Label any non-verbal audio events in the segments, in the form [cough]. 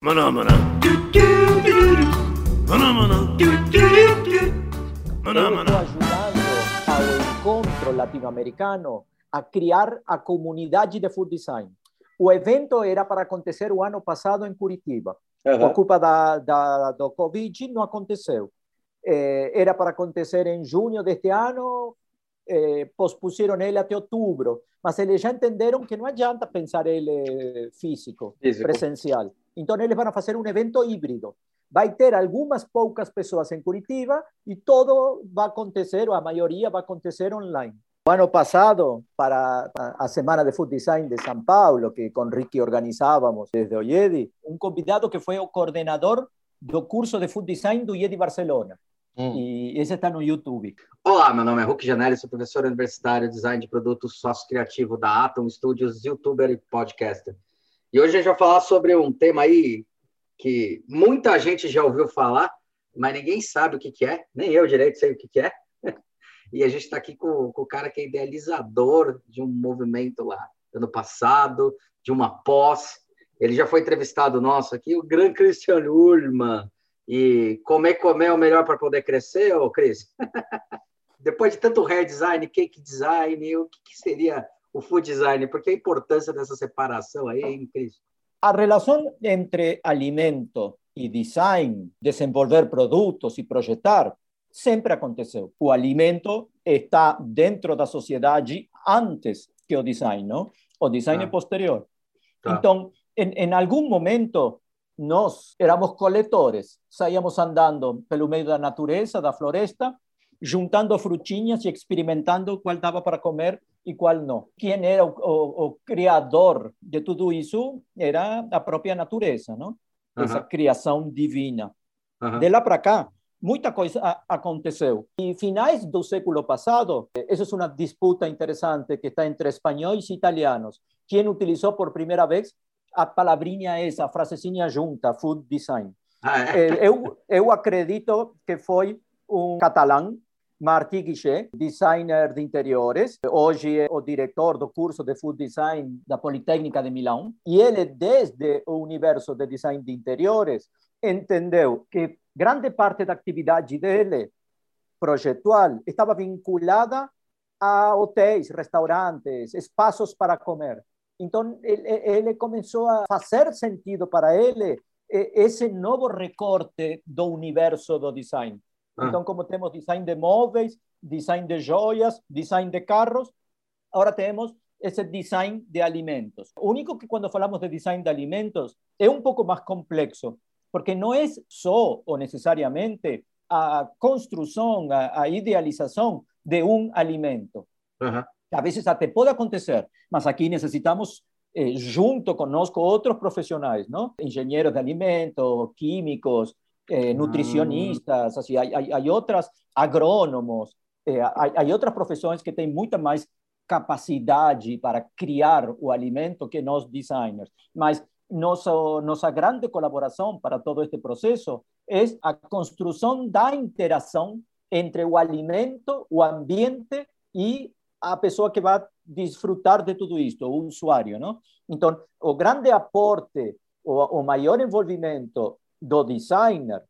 Maná, maná. Maná, maná. Maná, maná. está ajudando ao encontro latino-americano a criar a comunidade de food design. O evento era para acontecer o ano passado em Curitiba. Por culpa da, da, do Covid, não aconteceu. Eh, era para acontecer em junho deste ano, eh, pospuseram ele até outubro. Mas eles já entenderam que não adianta pensar ele físico, Físico. presencial. Então, eles vão fazer um evento híbrido. Vai ter algumas poucas pessoas em Curitiba e todo vai acontecer, ou a maioria vai acontecer online. O ano passado, para a Semana de Food Design de São Paulo, que com Ricky organizávamos desde o IEDI, um convidado que foi o coordenador do curso de Food Design do IEDI Barcelona. Hum. E esse está no YouTube. Olá, meu nome é Hulk Janelli, sou professor universitário de design de produtos sócio-criativo da Atom Studios, youtuber e podcaster. E hoje a gente vai falar sobre um tema aí que muita gente já ouviu falar, mas ninguém sabe o que, que é, nem eu direito sei o que, que é. [laughs] E a gente está aqui com, com o cara que é idealizador de um movimento lá, ano passado, de uma pós. Ele já foi entrevistado nosso aqui, o Gran Christian Ullmann. E comer, comer é o melhor para poder crescer, ô Cris? [laughs] Depois de tanto hair design, cake design, o que, que seria o food design? Porque a importância dessa separação aí, hein, Cris? A relação entre alimento e design, desenvolver produtos e projetar, sempre aconteceu. O alimento está dentro da sociedade antes que o design, não? O design Ah. é posterior. Tá. Então, em, em algum momento, nós éramos coletores, saíamos andando pelo meio da natureza, da floresta, juntando frutinhas e experimentando qual dava para comer e qual não. Quem era o, o, o criador de tudo isso era a própria natureza, não? Essa Aham. criação divina. De lá para cá, muita coisa aconteceu. E finais do século passado, eh, essa é uma disputa interessante que está entre espanhóis e italianos. Quem utilizou por primeira vez a palavrinha essa, a frasezinha junta, food design? Ah, é? Eh, eu, eu acredito que foi um catalão, Martí Guichet, designer de interiores, hoje é o diretor do curso de Food Design da Politécnica de Milão, e ele, desde o universo de design de interiores, entendeu que grande parte da atividade dele, projetual, estava vinculada a hotéis, restaurantes, espaços para comer. Então, ele, ele começou a fazer sentido para ele esse novo recorte do universo do design. Ah. Então, como temos design de móveis, design de joias, design de carros, agora temos esse design de alimentos. O único que quando falamos de design de alimentos é um pouco mais complexo, porque não é só ou necessariamente a construção, a, a idealização de um alimento. Aham. A veces até pode acontecer, mas aqui necessitamos, eh, junto conosco, outros profissionais, não? Engenheiros de alimento, químicos, eh, nutricionistas, assim, há, há, outras, agrônomos, eh, há, outras profissões que têm muita mais capacidade para criar o alimento que nós designers. Mas nossa, nossa grande colaboração para todo este processo é a construção da interação entre o alimento, o ambiente e a pessoa que vai desfrutar de tudo isto, o usuário, não? Então, o grande aporte, o, o maior envolvimento do designer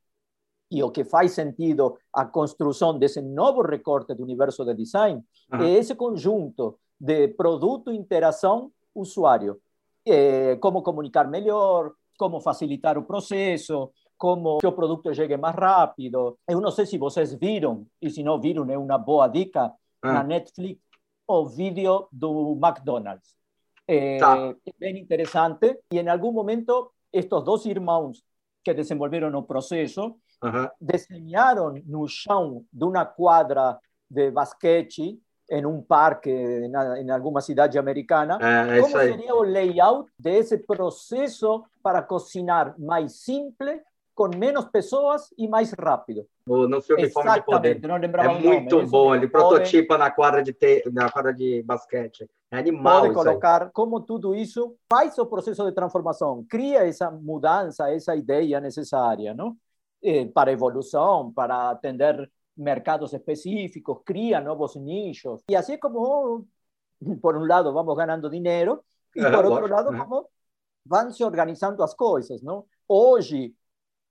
e o que faz sentido a construção desse novo recorte do universo de design Aham. é esse conjunto de produto, interação, usuário. Eh, como comunicar melhor, como facilitar o processo, como que o produto chegue mais rápido. Eu não sei se vocês viram, e se não viram, é uma boa dica, na Ah. Netflix, o vídeo do McDonald's. É, Tá. é bem interessante. E em algum momento, estes dois irmãos que desenvolveram o processo Aham. desenharam no chão de uma quadra de basquete em um parque em alguma cidade americana É, como seria o layout desse processo para cozinhar mais simples, com menos pessoas e mais rápido. No filme Fome de Poder. Não lembrava É nome, muito bom, ele prototipa na quadra de te... na quadra de basquete. É animal pode colocar como tudo isso faz o processo de transformação, cria essa mudança, essa ideia necessária, não? Eh, para evolução, para atender mercados específicos, cria novos nichos. E assim como, [laughs] por um lado, vamos ganhando dinheiro, e por outro lógico, lado, como vão se organizando as coisas, não? hoje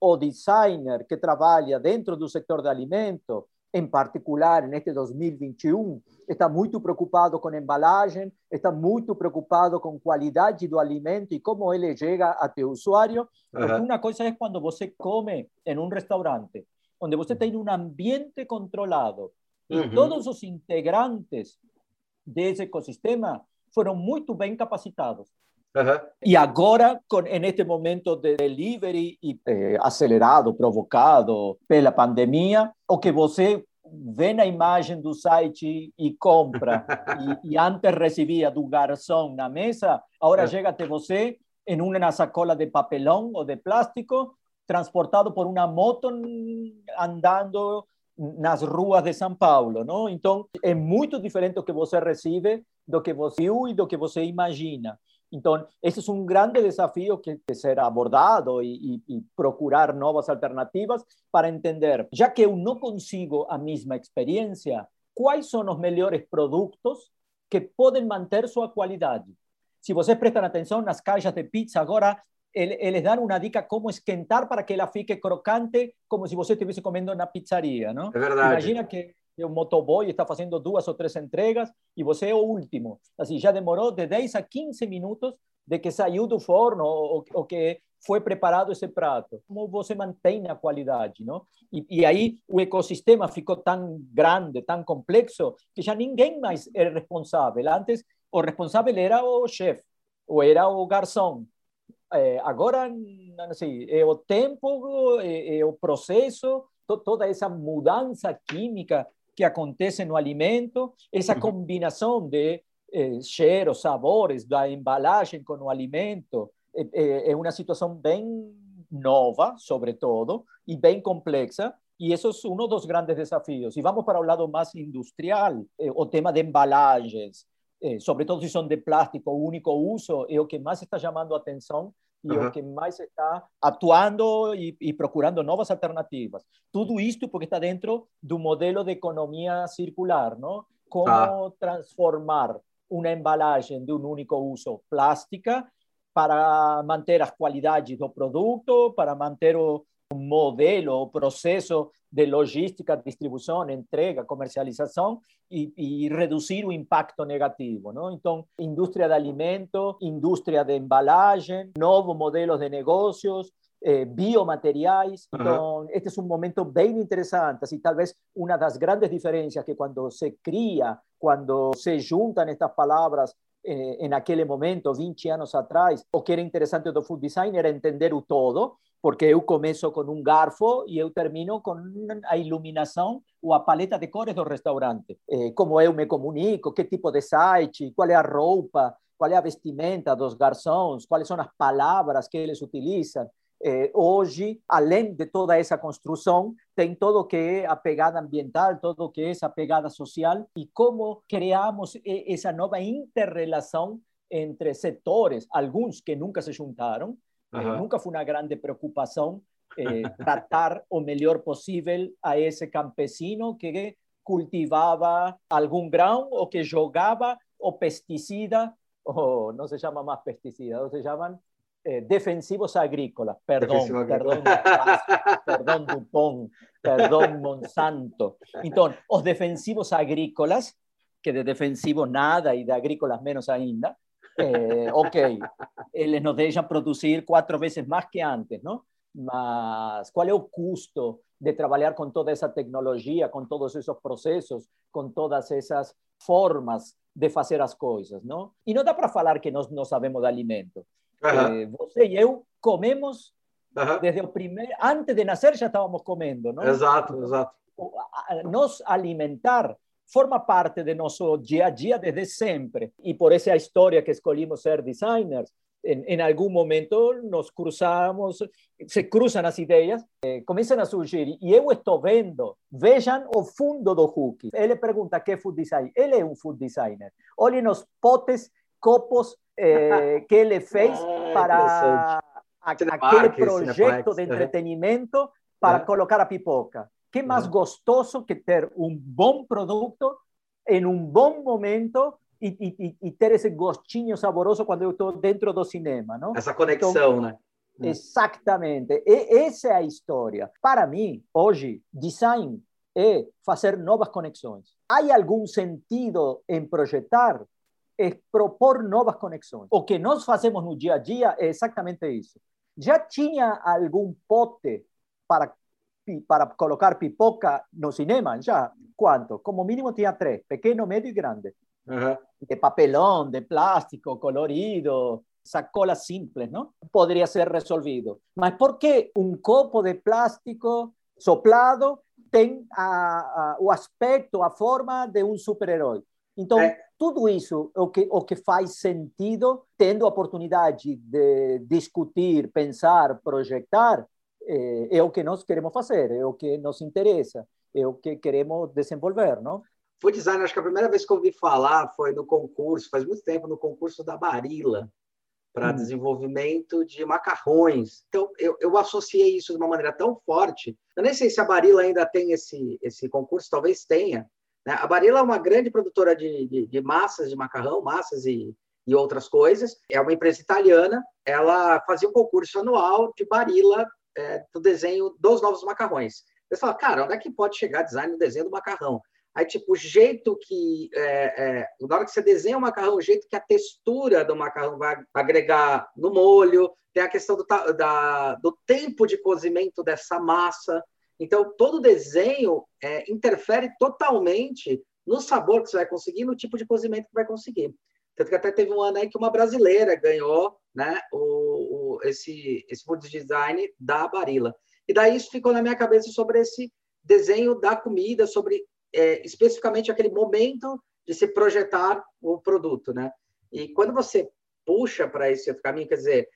o designer que trabalha dentro do setor de alimento, em particular neste 2021, está muito preocupado com embalagem, está muito preocupado com qualidade do alimento e como ele chega até o usuário. Porque uhum. uma coisa é quando você come em um restaurante, onde você tem um ambiente controlado e uhum. todos os integrantes desse ecossistema foram muito bem capacitados. Uhum. E agora, com, neste momento de delivery eh, acelerado, provocado pela pandemia, o que você vê na imagem do site e compra, [laughs] e, e, antes recebia do garçom na mesa, agora uhum. chega até você em uma sacola de papelão ou de plástico, transportado por uma moto andando nas ruas de São Paulo, não? Então é muito diferente do que você recebe do que você viu e do que você imagina. Então, esse é um grande desafio que tem que ser abordado e, e, e, procurar novas alternativas para entender, já que eu não consigo a mesma experiência, quais são os melhores produtos que podem manter sua qualidade. Se vocês prestam atenção nas caixas de pizza agora, eles dão uma dica como esquentar para que ela fique crocante, como se você estivesse comendo na pizzaria, não? É verdade. Imagina que o motoboy está fazendo duas ou três entregas e você é o último. Assim, já demorou de 10 a 15 minutos de que saiu do forno ou, ou que foi preparado esse prato. Como você mantém a qualidade, não? E, e, aí o ecossistema ficou tão grande, tão complexo, que já ninguém mais é responsável. Antes, o responsável era o chefe, ou era o garçom, é, agora, assim, é o tempo, é, é o processo, to, toda essa mudança química que acontece no alimento, essa combinação de eh, cheiros, sabores da embalagem com o alimento, é, é, uma situação bem nova, sobretudo, e bem complexa, e isso é um dos grandes desafios. E vamos para o lado mais industrial, eh, o tema de embalagens, eh, sobretudo se são de plástico único uso, é o que mais está chamando a atenção e uhum. o que mais está atuando e, e, procurando novas alternativas. Tudo isto porque está dentro do modelo de economia circular, não? Como ah. transformar uma embalagem de um único uso plástica para manter as qualidades do produto, para manter o, modelo, o processo de logística, distribuição, entrega, comercialização e, e, reduzir o impacto negativo. Não? Então, indústria de alimento, indústria de embalagem, novos modelos de negócios, eh, biomateriais. Então, uhum. este é um momento bem interessante. Assim, talvez uma das grandes diferenças que quando se cria, quando se juntam estas palavras eh, em aquele momento, 20 anos atrás, o que era interessante do food design era entender o todo, porque eu começo com um garfo e eu termino com a iluminação ou a paleta de cores do restaurante. Eh, como eu me comunico, que tipo de site, qual é a roupa, qual é a vestimenta dos garçons, quais são as palavras que eles utilizam. Eh, hoje, além de toda essa construção, tem todo o que é a pegada ambiental, todo o que é essa pegada social e como criamos essa nova interrelação entre setores, alguns que nunca se juntaram, Uhum. nunca foi uma grande preocupação eh, [laughs] tratar o melhor possível a esse campesino que cultivava algum grão ou que jogava o pesticida, ou não se chama mais pesticida, se chamam eh, defensivos agrícolas, perdão, perdão, perdão Dupont, perdão Monsanto. Então, os defensivos agrícolas, que de defensivo nada e de agrícolas menos ainda, eh, ok, eles nos deixam produzir quatro vezes mais que antes, não? Mas qual é o custo de trabalhar com toda essa tecnologia, com todos esses processos, com todas essas formas de fazer as coisas, não? E não dá para falar que nós não sabemos de alimento. Eh, você e eu comemos desde o primeiro, antes de nascer já estávamos comendo, não? Exato, exato. Nos alimentar forma parte de nosso dia a dia desde sempre. E por essa história que escolhimos ser designers, em, em algum momento nos cruzamos, se cruzam as ideias, eh, começam a surgir. E eu estou vendo, vejam o fundo do Huck. Ele pergunta que é food design. Ele é um food designer. Olhem os potes, copos eh, [laughs] que ele fez ah, para a, aquele projeto de entretenimento para colocar a pipoca. Que mais gostoso que ter um bom produto em um bom momento e, e, e, ter esse gostinho saboroso quando eu estou dentro do cinema, não? Essa conexão, então, né? É. Exatamente. E essa é a história. Para mim, hoje, design é fazer novas conexões. Há algum sentido em projetar? É propor novas conexões. O que nós fazemos no dia a dia é exatamente isso. Já tinha algum pote para para colocar pipoca no cinema, já quanto? Como mínimo tinha três, pequeno, médio e grande. Uhum. De papelão, de plástico, colorido, sacola simples, não? Poderia ser resolvido. Mas por que um copo de plástico soplado tem a, a, o aspecto, a forma de um super-herói? Então, é. tudo isso o que, o que faz sentido, tendo a oportunidade de discutir, pensar, projetar, é, é, o que nós queremos fazer, é o que nos interessa, é o que queremos desenvolver, não? Food design, acho que a primeira vez que eu ouvi falar foi no concurso, faz muito tempo, no concurso da Barilla, para hum. desenvolvimento de macarrões. Então, eu, eu associei isso de uma maneira tão forte. Eu nem sei se a Barilla ainda tem esse, esse concurso, talvez tenha. Né? A Barilla é uma grande produtora de, de, de massas de macarrão, massas e, e outras coisas. É uma empresa italiana. Ela fazia um concurso anual de Barilla é, do desenho dos novos macarrões. Você fala, cara, onde é que pode chegar design no desenho do macarrão? Aí, tipo, o jeito que. É, é, na hora que você desenha o macarrão, o jeito que a textura do macarrão vai agregar no molho, tem a questão do, da, do tempo de cozimento dessa massa. Então, todo desenho é, interfere totalmente no sabor que você vai conseguir, no tipo de cozimento que vai conseguir. Tanto que até teve um ano aí que uma brasileira ganhou né, o, esse, esse food design da Barilla. E daí isso ficou na minha cabeça sobre esse desenho da comida, sobre é, especificamente aquele momento de se projetar o produto, né? E quando você puxa para esse outro caminho, quer dizer,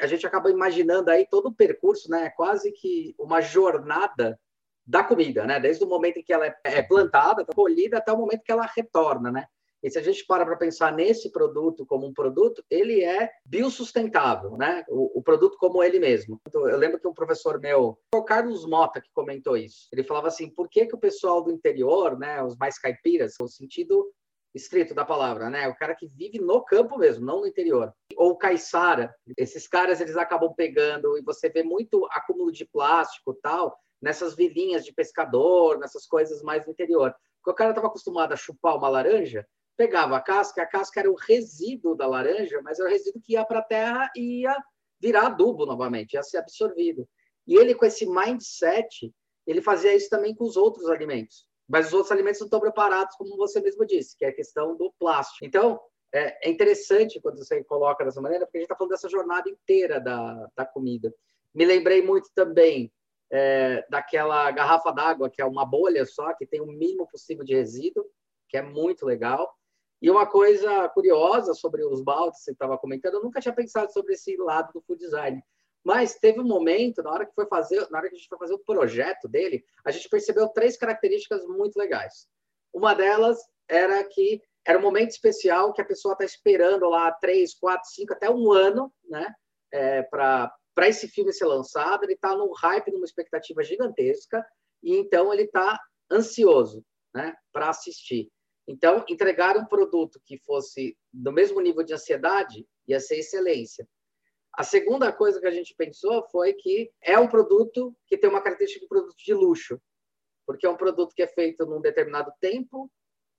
a gente acaba imaginando aí todo o percurso, né? Quase que uma jornada da comida, né? Desde o momento em que ela é plantada, colhida, até o momento que ela retorna, né? E se a gente para para pensar nesse produto como um produto, ele é biossustentável, né? O, o, produto como ele mesmo. Então, eu lembro que um professor meu, o Carlos Mota, que comentou isso. Ele falava assim: por que, que o pessoal do interior, né, os mais caipiras, no sentido estrito da palavra, né? O cara que vive no campo mesmo, não no interior. Ou caiçara, esses caras eles acabam pegando e você vê muito acúmulo de plástico tal nessas vilinhas de pescador, nessas coisas mais no interior. Porque o cara estava acostumado a chupar uma laranja, pegava a casca, a casca era o resíduo da laranja, mas era o resíduo que ia para a terra e ia virar adubo novamente, ia ser absorvido. E ele, com esse mindset, ele fazia isso também com os outros alimentos. Mas os outros alimentos não estão preparados, como você mesmo disse, que é a questão do plástico. Então, é, é interessante quando você coloca dessa maneira, porque a gente está falando dessa jornada inteira da, da comida. Me lembrei muito também é, daquela garrafa d'água, que é uma bolha só, que tem o mínimo possível de resíduo, que é muito legal. E uma coisa curiosa sobre os baldes, você estava comentando, eu nunca tinha pensado sobre esse lado do food design. Mas teve um momento, na hora que foi fazer, na hora que a gente foi fazer o projeto dele, a gente percebeu três características muito legais. Uma delas era que era um momento especial que a pessoa está esperando lá três, quatro, cinco, até um ano, né, é, para para esse filme ser lançado. Ele está num hype, numa expectativa gigantesca, e então ele está ansioso, né, para assistir. Então, entregar um produto que fosse do mesmo nível de ansiedade ia ser excelência. A segunda coisa que a gente pensou foi que é um produto que tem uma característica de produto de luxo, porque é um produto que é feito num determinado tempo,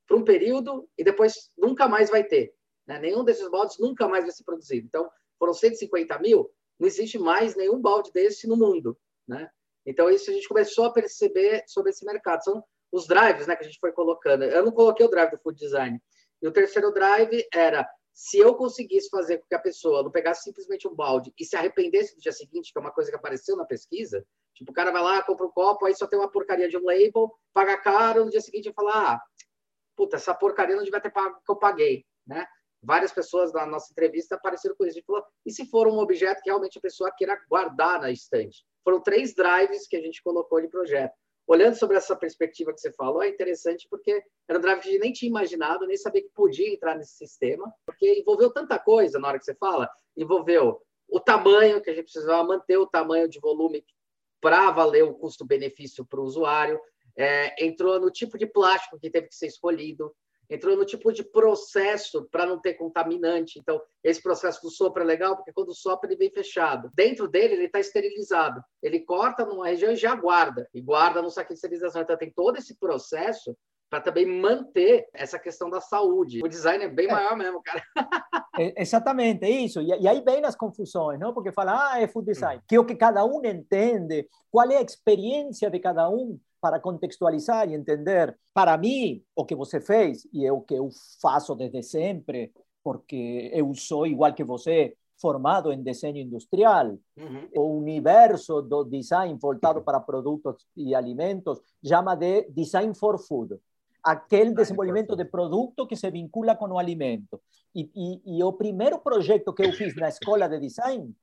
para um período, e depois nunca mais vai ter. Né? Nenhum desses baldes nunca mais vai ser produzido. Então, foram 150 mil, não existe mais nenhum balde desse no mundo. Né? Então, isso a gente começou a perceber sobre esse mercado. São os drives né, que a gente foi colocando. Eu não coloquei o drive do food design. E o terceiro drive era se eu conseguisse fazer com que a pessoa não pegasse simplesmente um balde e se arrependesse do dia seguinte, que é uma coisa que apareceu na pesquisa, tipo, o cara vai lá, compra um copo, aí só tem uma porcaria de um label, paga caro, no dia seguinte fala, ah, puta, essa porcaria não devia ter pago que eu paguei, né? Várias pessoas na nossa entrevista apareceram com isso. A gente falou, e se for um objeto que realmente a pessoa queira guardar na estante? Foram três drives que a gente colocou de projeto olhando sobre essa perspectiva que você falou, é interessante porque era um drive que nem tinha imaginado, nem sabia que podia entrar nesse sistema, porque envolveu tanta coisa na hora que você fala, envolveu o tamanho, que a gente precisava manter o tamanho de volume para valer o custo-benefício para o usuário, é, entrou no tipo de plástico que teve que ser escolhido, entrou no tipo de processo para não ter contaminante. Então, esse processo do sopro é legal, porque quando sopra ele vem fechado. Dentro dele, ele está esterilizado. Ele corta numa região e já guarda, e guarda no saquinho de esterilização. Então, tem todo esse processo para também manter essa questão da saúde. O design é bem é. maior mesmo, cara. É, exatamente, é isso. E, e, aí vem as confusões, não? Porque fala, ah, é food design. Que é o que cada um entende, qual é a experiência de cada um para contextualizar e entender. Para mim, o que você fez, e é o que eu faço desde sempre, porque eu sou igual que você, formado em desenho industrial. Uhum. O universo do design voltado para produtos e alimentos chama de design for food aquele desenvolvimento de produto que se vincula com o alimento. E, e, e o primeiro projeto que eu fiz na escola de design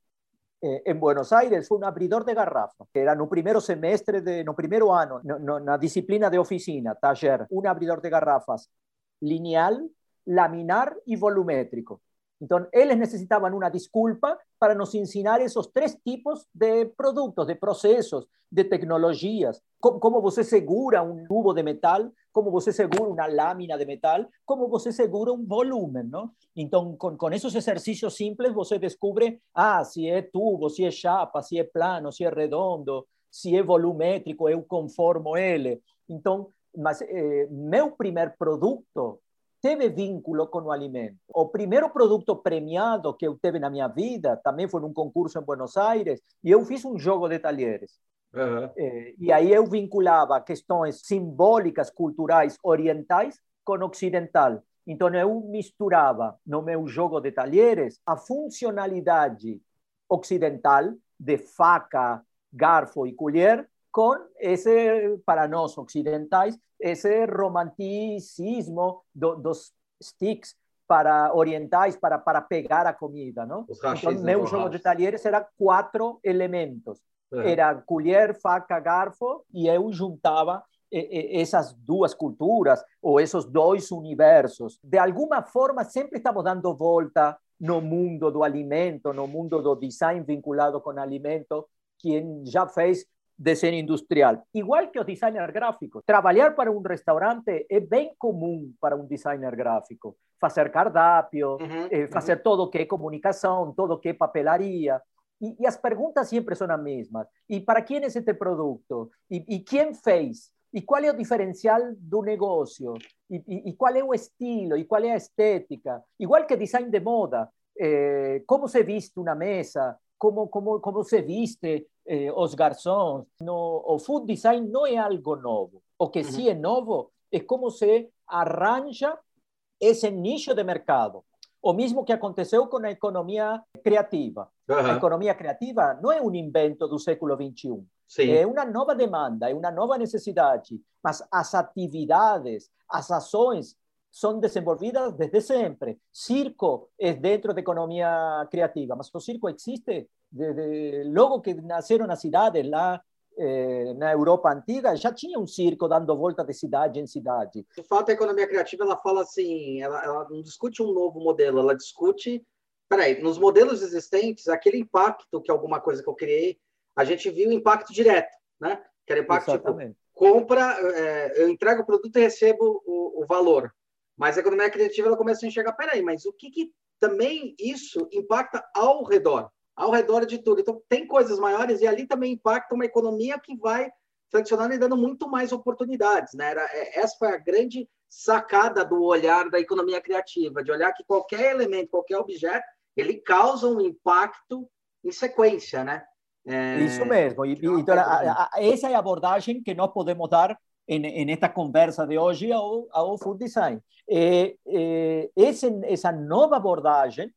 eh, em Buenos Aires foi um abridor de garrafa. Era no primeiro semestre, de, no primeiro ano, no, no, na disciplina de oficina, taller, um abridor de garrafas lineal, laminar e volumétrico. Entonces, ellos necesitaban una disculpa para nos enseñar esos tres tipos de productos, de procesos, de tecnologías. Cómo, você segura un tubo de metal, cómo você segura una lámina de metal, cómo você segura un volumen, ¿no? Entonces, con, con esos ejercicios simples, você descubre, ah, si es tubo, si es chapa, si es plano, si es redondo, si es volumétrico, eu conformo ele. Entonces, eh, meu primer producto teve vínculo com o alimento. O primeiro produto premiado que eu teve na minha vida também foi num concurso em Buenos Aires e eu fiz um jogo de talheres. Uhum. e aí eu vinculava questões simbólicas, culturais, orientais com ocidental. Então eu misturava no meu jogo de talheres a funcionalidade ocidental de faca, garfo e colher com esse, para nós ocidentais, esse romanticismo do, dos sticks para orientais para, para pegar a comida, não? Então, meu jogo de talheres era quatro elementos. É. Era colher, faca, garfo, e eu juntava essas duas culturas ou esses dois universos. De alguma forma, sempre estamos dando volta no mundo do alimento, no mundo do design vinculado com alimento. Quem já fez desenho industrial. Igual que os designers gráficos. Trabalhar para um restaurante é bem comum para um designer gráfico. Fazer cardápio, uhum, eh, fazer uhum. todo que é comunicação, todo que é papelaria. E, e, as perguntas sempre são as mesmas. E para quem é este produto? E, e quem fez? E qual é o diferencial do negócio? E, e, e, qual é o estilo? E qual é a estética? Igual que design de moda. Eh, como se viste uma mesa? Como, como, como se viste eh, os garçons. No, o food design não é algo novo. O que uhum. sim é novo é como se arranja esse nicho de mercado. O mesmo que aconteceu com a economia criativa. Uhum. A economia criativa não é um invento do século XXI. Sim. É uma nova demanda, é uma nova necessidade. Mas as atividades, as ações são desenvolvidas desde sempre. Circo é dentro da economia criativa, mas o circo existe desde logo que nasceram as cidades lá eh, na Europa antiga, já tinha um circo dando volta de cidade em cidade. De fato, a economia criativa ela fala assim, ela, ela não discute um novo modelo, ela discute, peraí, nos modelos existentes, aquele impacto que alguma coisa que eu criei, a gente viu impacto direto, né? Que era impacto tipo, Exatamente. tipo, compra, é, eu entrego o produto e recebo o, o, valor. Mas a economia criativa ela começa a enxergar, peraí, mas o que, que também isso impacta ao redor? ao redor de tudo. Então, tem coisas maiores e ali também impacta uma economia que vai flexionando e dando muito mais oportunidades. Né? Era, é, essa foi a grande sacada do olhar da economia criativa, de olhar que qualquer elemento, qualquer objeto, ele causa um impacto em sequência, né? É, Isso mesmo. E, então, a, essa é a abordagem que nós podemos dar em, em esta conversa de hoje ao, ao food design. É, é, esse, essa nova abordagem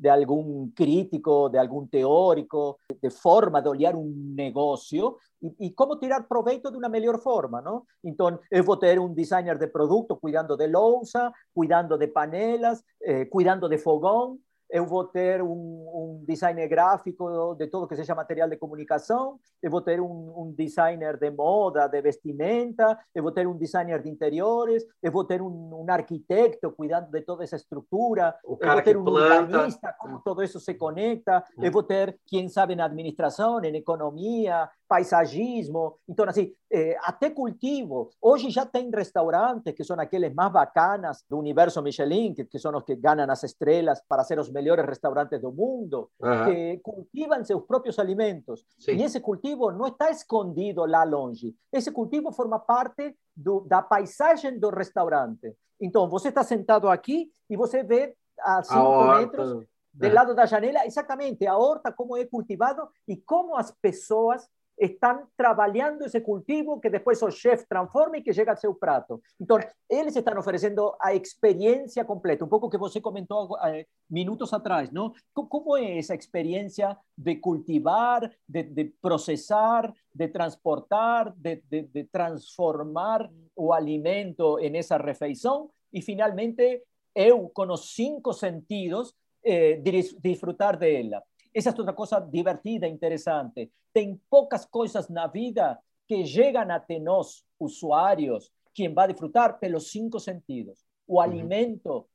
de algún crítico, de algún teórico, de forma de olhar un negocio y, cómo tirar proveito de una mejor forma, ¿no? Entonces, eu vou ter un designer de producto cuidando de lousa, cuidando de panelas, eh, cuidando de fogón, eu vou ter um, um, designer gráfico de tudo que seja material de comunicação, eu vou ter um, um, designer de moda, de vestimenta, eu vou ter um designer de interiores, eu vou ter um, arquiteto cuidando de toda essa estrutura, eu vou ter um urbanista, como todo isso se conecta, eu vou ter quem sabe na administração, em economia, paisagismo. Então, assim, eh, até cultivo. Hoje já tem restaurantes que são aqueles mais bacanas do universo Michelin, que, que são os que ganham as estrelas para ser os melhores restaurantes do mundo, uhum. que cultivam seus próprios alimentos. Sim. E esse cultivo não está escondido lá longe. Esse cultivo forma parte do, da paisagem do restaurante. Então, você está sentado aqui e você vê a cinco metros do é. lado da janela exatamente a horta, como é cultivado e como as pessoas estão trabalhando esse cultivo que depois o chefe transforma e que chega ao seu prato. Então, eles estão oferecendo a experiência completa, um pouco que você comentou eh, minutos atrás, não? Como é essa experiência de cultivar, de, de processar, de transportar, de, transformar o alimento em essa refeição e, finalmente, eu, com os cinco sentidos, eh, disfrutar dela. Esa es otra cosa divertida, interesante. Tem poucas coisas na vida que chegam até nós, usuários, quem vai disfrutar pelos cinco sentidos. O alimento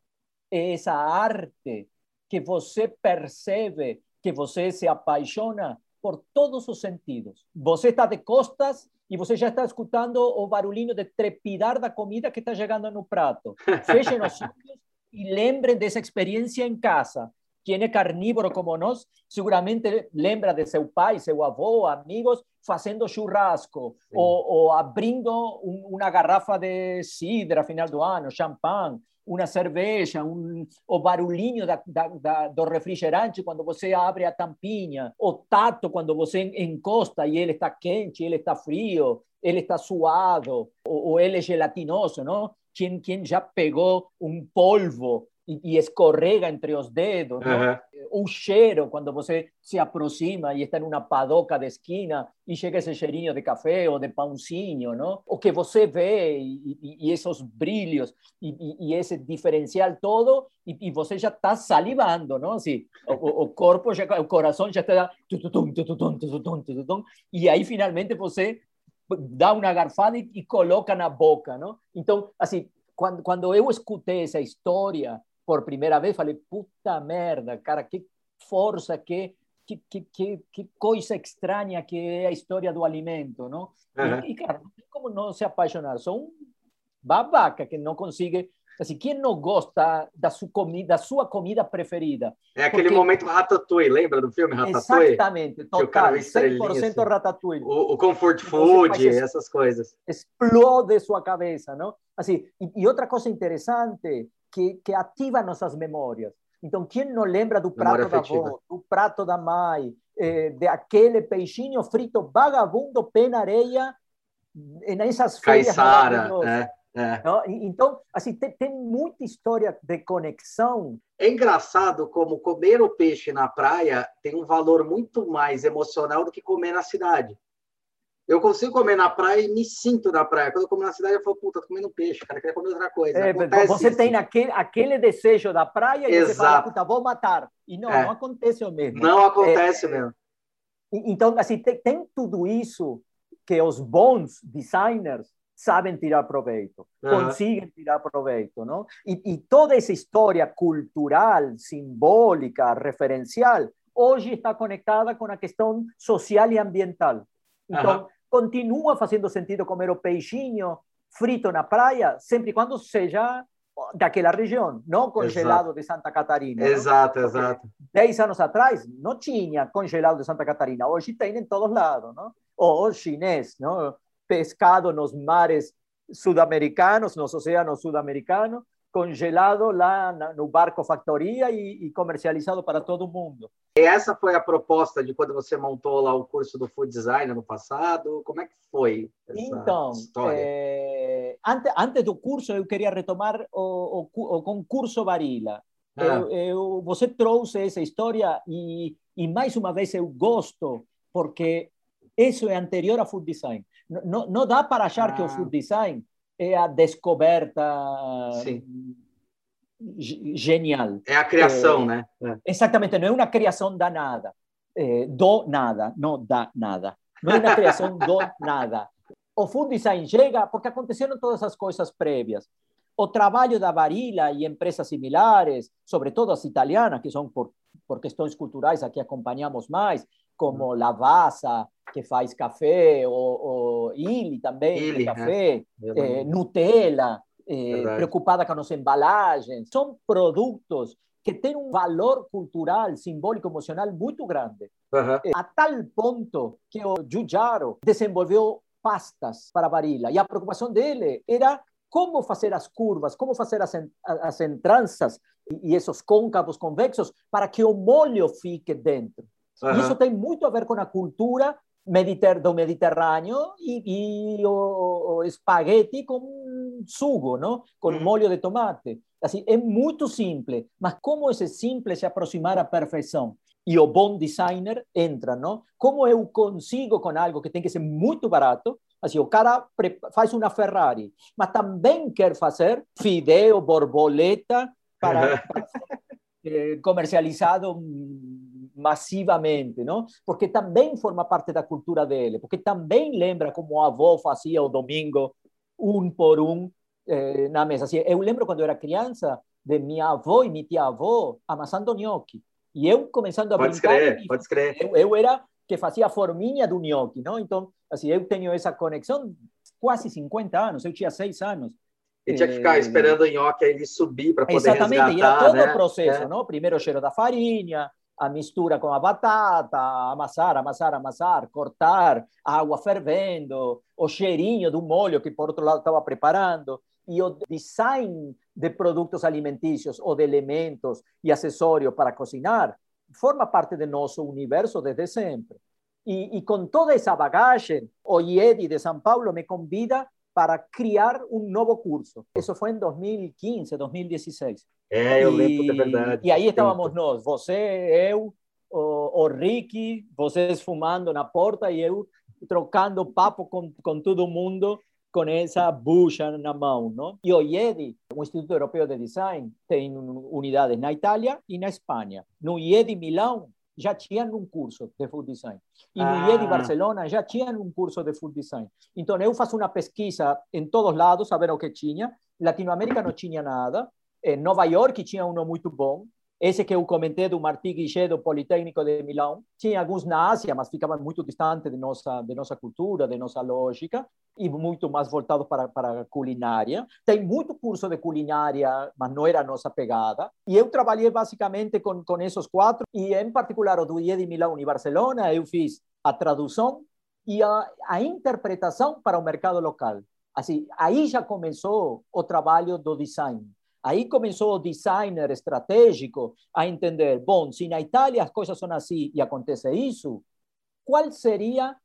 é essa arte que você percebe, que você se apaixona por todos os sentidos. Você está de costas e você já está escutando o barulhinho de trepidar da comida que está chegando no prato. [laughs] Fechem os olhos e lembrem dessa experiência em casa quem é carnívoro como nós, seguramente lembra de seu pai, seu avô, amigos, fazendo churrasco, ou, ou, abrindo um, uma garrafa de cidra final do ano, champanhe, uma cerveja, um, o barulhinho da, da, da, do refrigerante quando você abre a tampinha, o tato quando você encosta e ele está quente, ele está frio, ele está suado, ou, ou ele é gelatinoso, não? Quem, quem já pegou um polvo e, escorrega entre os dedos, ¿no? un cheiro quando você se aproxima e está numa padoca de esquina e chega esse cheirinho de café ou de pãozinho, não? O que você vê e, e, e esses brilhos e, e, esse diferencial todo e, você já está salivando, não? Assim, o, o, corpo já, o coração já está e aí finalmente você dá uma garfada e, e coloca na boca, não? Então, assim, quando, quando eu escutei essa história por primeira vez, falei, puta merda, cara, que força, que, que, que, que, coisa estranha que é a história do alimento, não? Uhum. E, e, cara, não tem como não se apaixonar. Sou um babaca que não consegue... Assim, quem não gosta da sua comida, da sua comida preferida? É aquele Porque... momento Ratatouille, lembra do filme Ratatouille? Exatamente, total, 100% assim. Ratatouille. O, o comfort food, essas coisas. Explode sua cabeça, não? Assim, e, e outra coisa interessante que, que ativa nossas memórias. Então, quem não lembra do prato da avó, do prato da mãe, eh, de aquele peixinho frito vagabundo, pé na areia, nessas feiras Caiçara, é, é. Então, assim, tem, tem, muita história de conexão. É engraçado como comer o peixe na praia tem um valor muito mais emocional do que comer na cidade. Eu consigo comer na praia e me sinto na praia. Quando eu como na cidade, eu falo, puta, tô comendo peixe, cara, queria comer outra coisa. É, você isso. tem aquele, aquele desejo da praia e Exato. você fala, puta, vou matar. E não, é. não acontece o mesmo. Não acontece é, mesmo. Então, assim, tem, tem, tudo isso que os bons designers sabem tirar proveito, uhum. conseguem tirar proveito, não? E, e toda essa história cultural, simbólica, referencial, hoje está conectada com a questão social e ambiental. Então, uhum continua fazendo sentido comer o peixinho frito na praia, sempre quando seja daquela região, não congelado exato. de Santa Catarina. Exato, não? exato. Dez anos atrás não tinha congelado de Santa Catarina, hoje tem em todos lados, não? Ou chinês, não? Pescado nos mares sudamericanos, nos oceanos sudamericanos, congelado lá no barco factoria e, e, comercializado para todo mundo. E essa foi a proposta de quando você montou lá o curso do Food Design no passado? Como é que foi essa então, história? É, antes, antes do curso, eu queria retomar o, o, o concurso Varila. Ah. Eu, eu, você trouxe essa história e, e, mais uma vez, eu gosto, porque isso é anterior a Food Design. Não, não dá para achar ah. que o Food Design é a descoberta Sim. genial. É a criação, é, né? É. Exatamente, não é uma criação da nada, é, do nada, não da nada. Não é uma criação [laughs] do nada. O food design chega porque aconteceram todas as coisas prévias. O trabalho da Varila e empresas similares, sobretudo as italianas, que são por, por questões culturais a que acompanhamos mais, como Lavazza, que faz café, ou, ou Ili também, Ili, café, é. Nutella, eh, preocupada com as embalagens. São produtos que têm um valor cultural, simbólico, emocional muito grande. Uhum. A tal ponto que o Giugiaro desenvolveu pastas para varila. E a preocupação dele era como fazer as curvas, como fazer as, as entranças e esses côncavos convexos para que o molho fique dentro. Uhum. Isso tem muito a ver com a cultura mediter do Mediterrâneo e, e o, o espaguete com sugo, não? com uhum. molho de tomate. Assim, é muito simples, mas como esse simples se aproximar à perfeição? E o bom designer entra, não? Como eu consigo com algo que tem que ser muito barato, Assim, o cara faz uma Ferrari, mas também quer fazer fideo, borboleta, para, [laughs] para eh, comercializado massivamente, não? Porque também forma parte da cultura dele, porque também lembra como a avó fazia o domingo, um por um, eh, na mesa. Assim, eu lembro quando eu era criança, de minha avó e minha tia-avó amassando gnocchi. E eu começando a pode brincar... Crer, pode crer. Eu, eu era que fazia a forminha do gnocchi, não? Então, assim, eu tenho essa conexão quase 50 anos, eu tinha seis anos. E tinha que ficar esperando o nhoque ele subir para poder Exatamente, resgatar, e era todo né? o processo, é. não? Primeiro o cheiro da farinha, a mistura com a batata, amassar, amassar, amassar, cortar, água fervendo, o cheirinho do molho que por outro lado estava preparando, e o design de produtos alimentícios ou de elementos e acessórios para cozinhar forma parte do nosso universo desde sempre. E, e com toda essa bagagem, o IED de São Paulo me convida para criar um novo curso. Isso foi em 2015, 2016. É, eu e, lembro, de verdade. E aí estávamos nós, você, eu, o, o Ricky, vocês fumando na porta e eu trocando papo com, com todo mundo com essa bucha na mão, não? E o IED, o Instituto Europeu de Design, tem unidades na Itália e na Espanha. No IED Milão já tinham um curso de food design. E no ah. IED Barcelona já tinham um curso de food design. Então eu faço uma pesquisa em todos lados, saber o que tinha. Latinoamérica não tinha nada. Em Nova York tinha um muito bom. Esse que eu comentei do Martí Guichet, do Politécnico de Milão, tinha alguns na Ásia, mas ficavam muito distante de nossa, de nossa cultura, de nossa lógica, e muito mais voltado para, para a culinária. Tem muito curso de culinária, mas não era a nossa pegada. E eu trabalhei basicamente com, com esses quatro, e em particular o do IED Milão e Barcelona, eu fiz a tradução e a, a interpretação para o mercado local. Assim, aí já começou o trabalho do design Aí começou o designer estratégico a entender, bom, se na Itália as coisas são assim e acontece isso, qual seria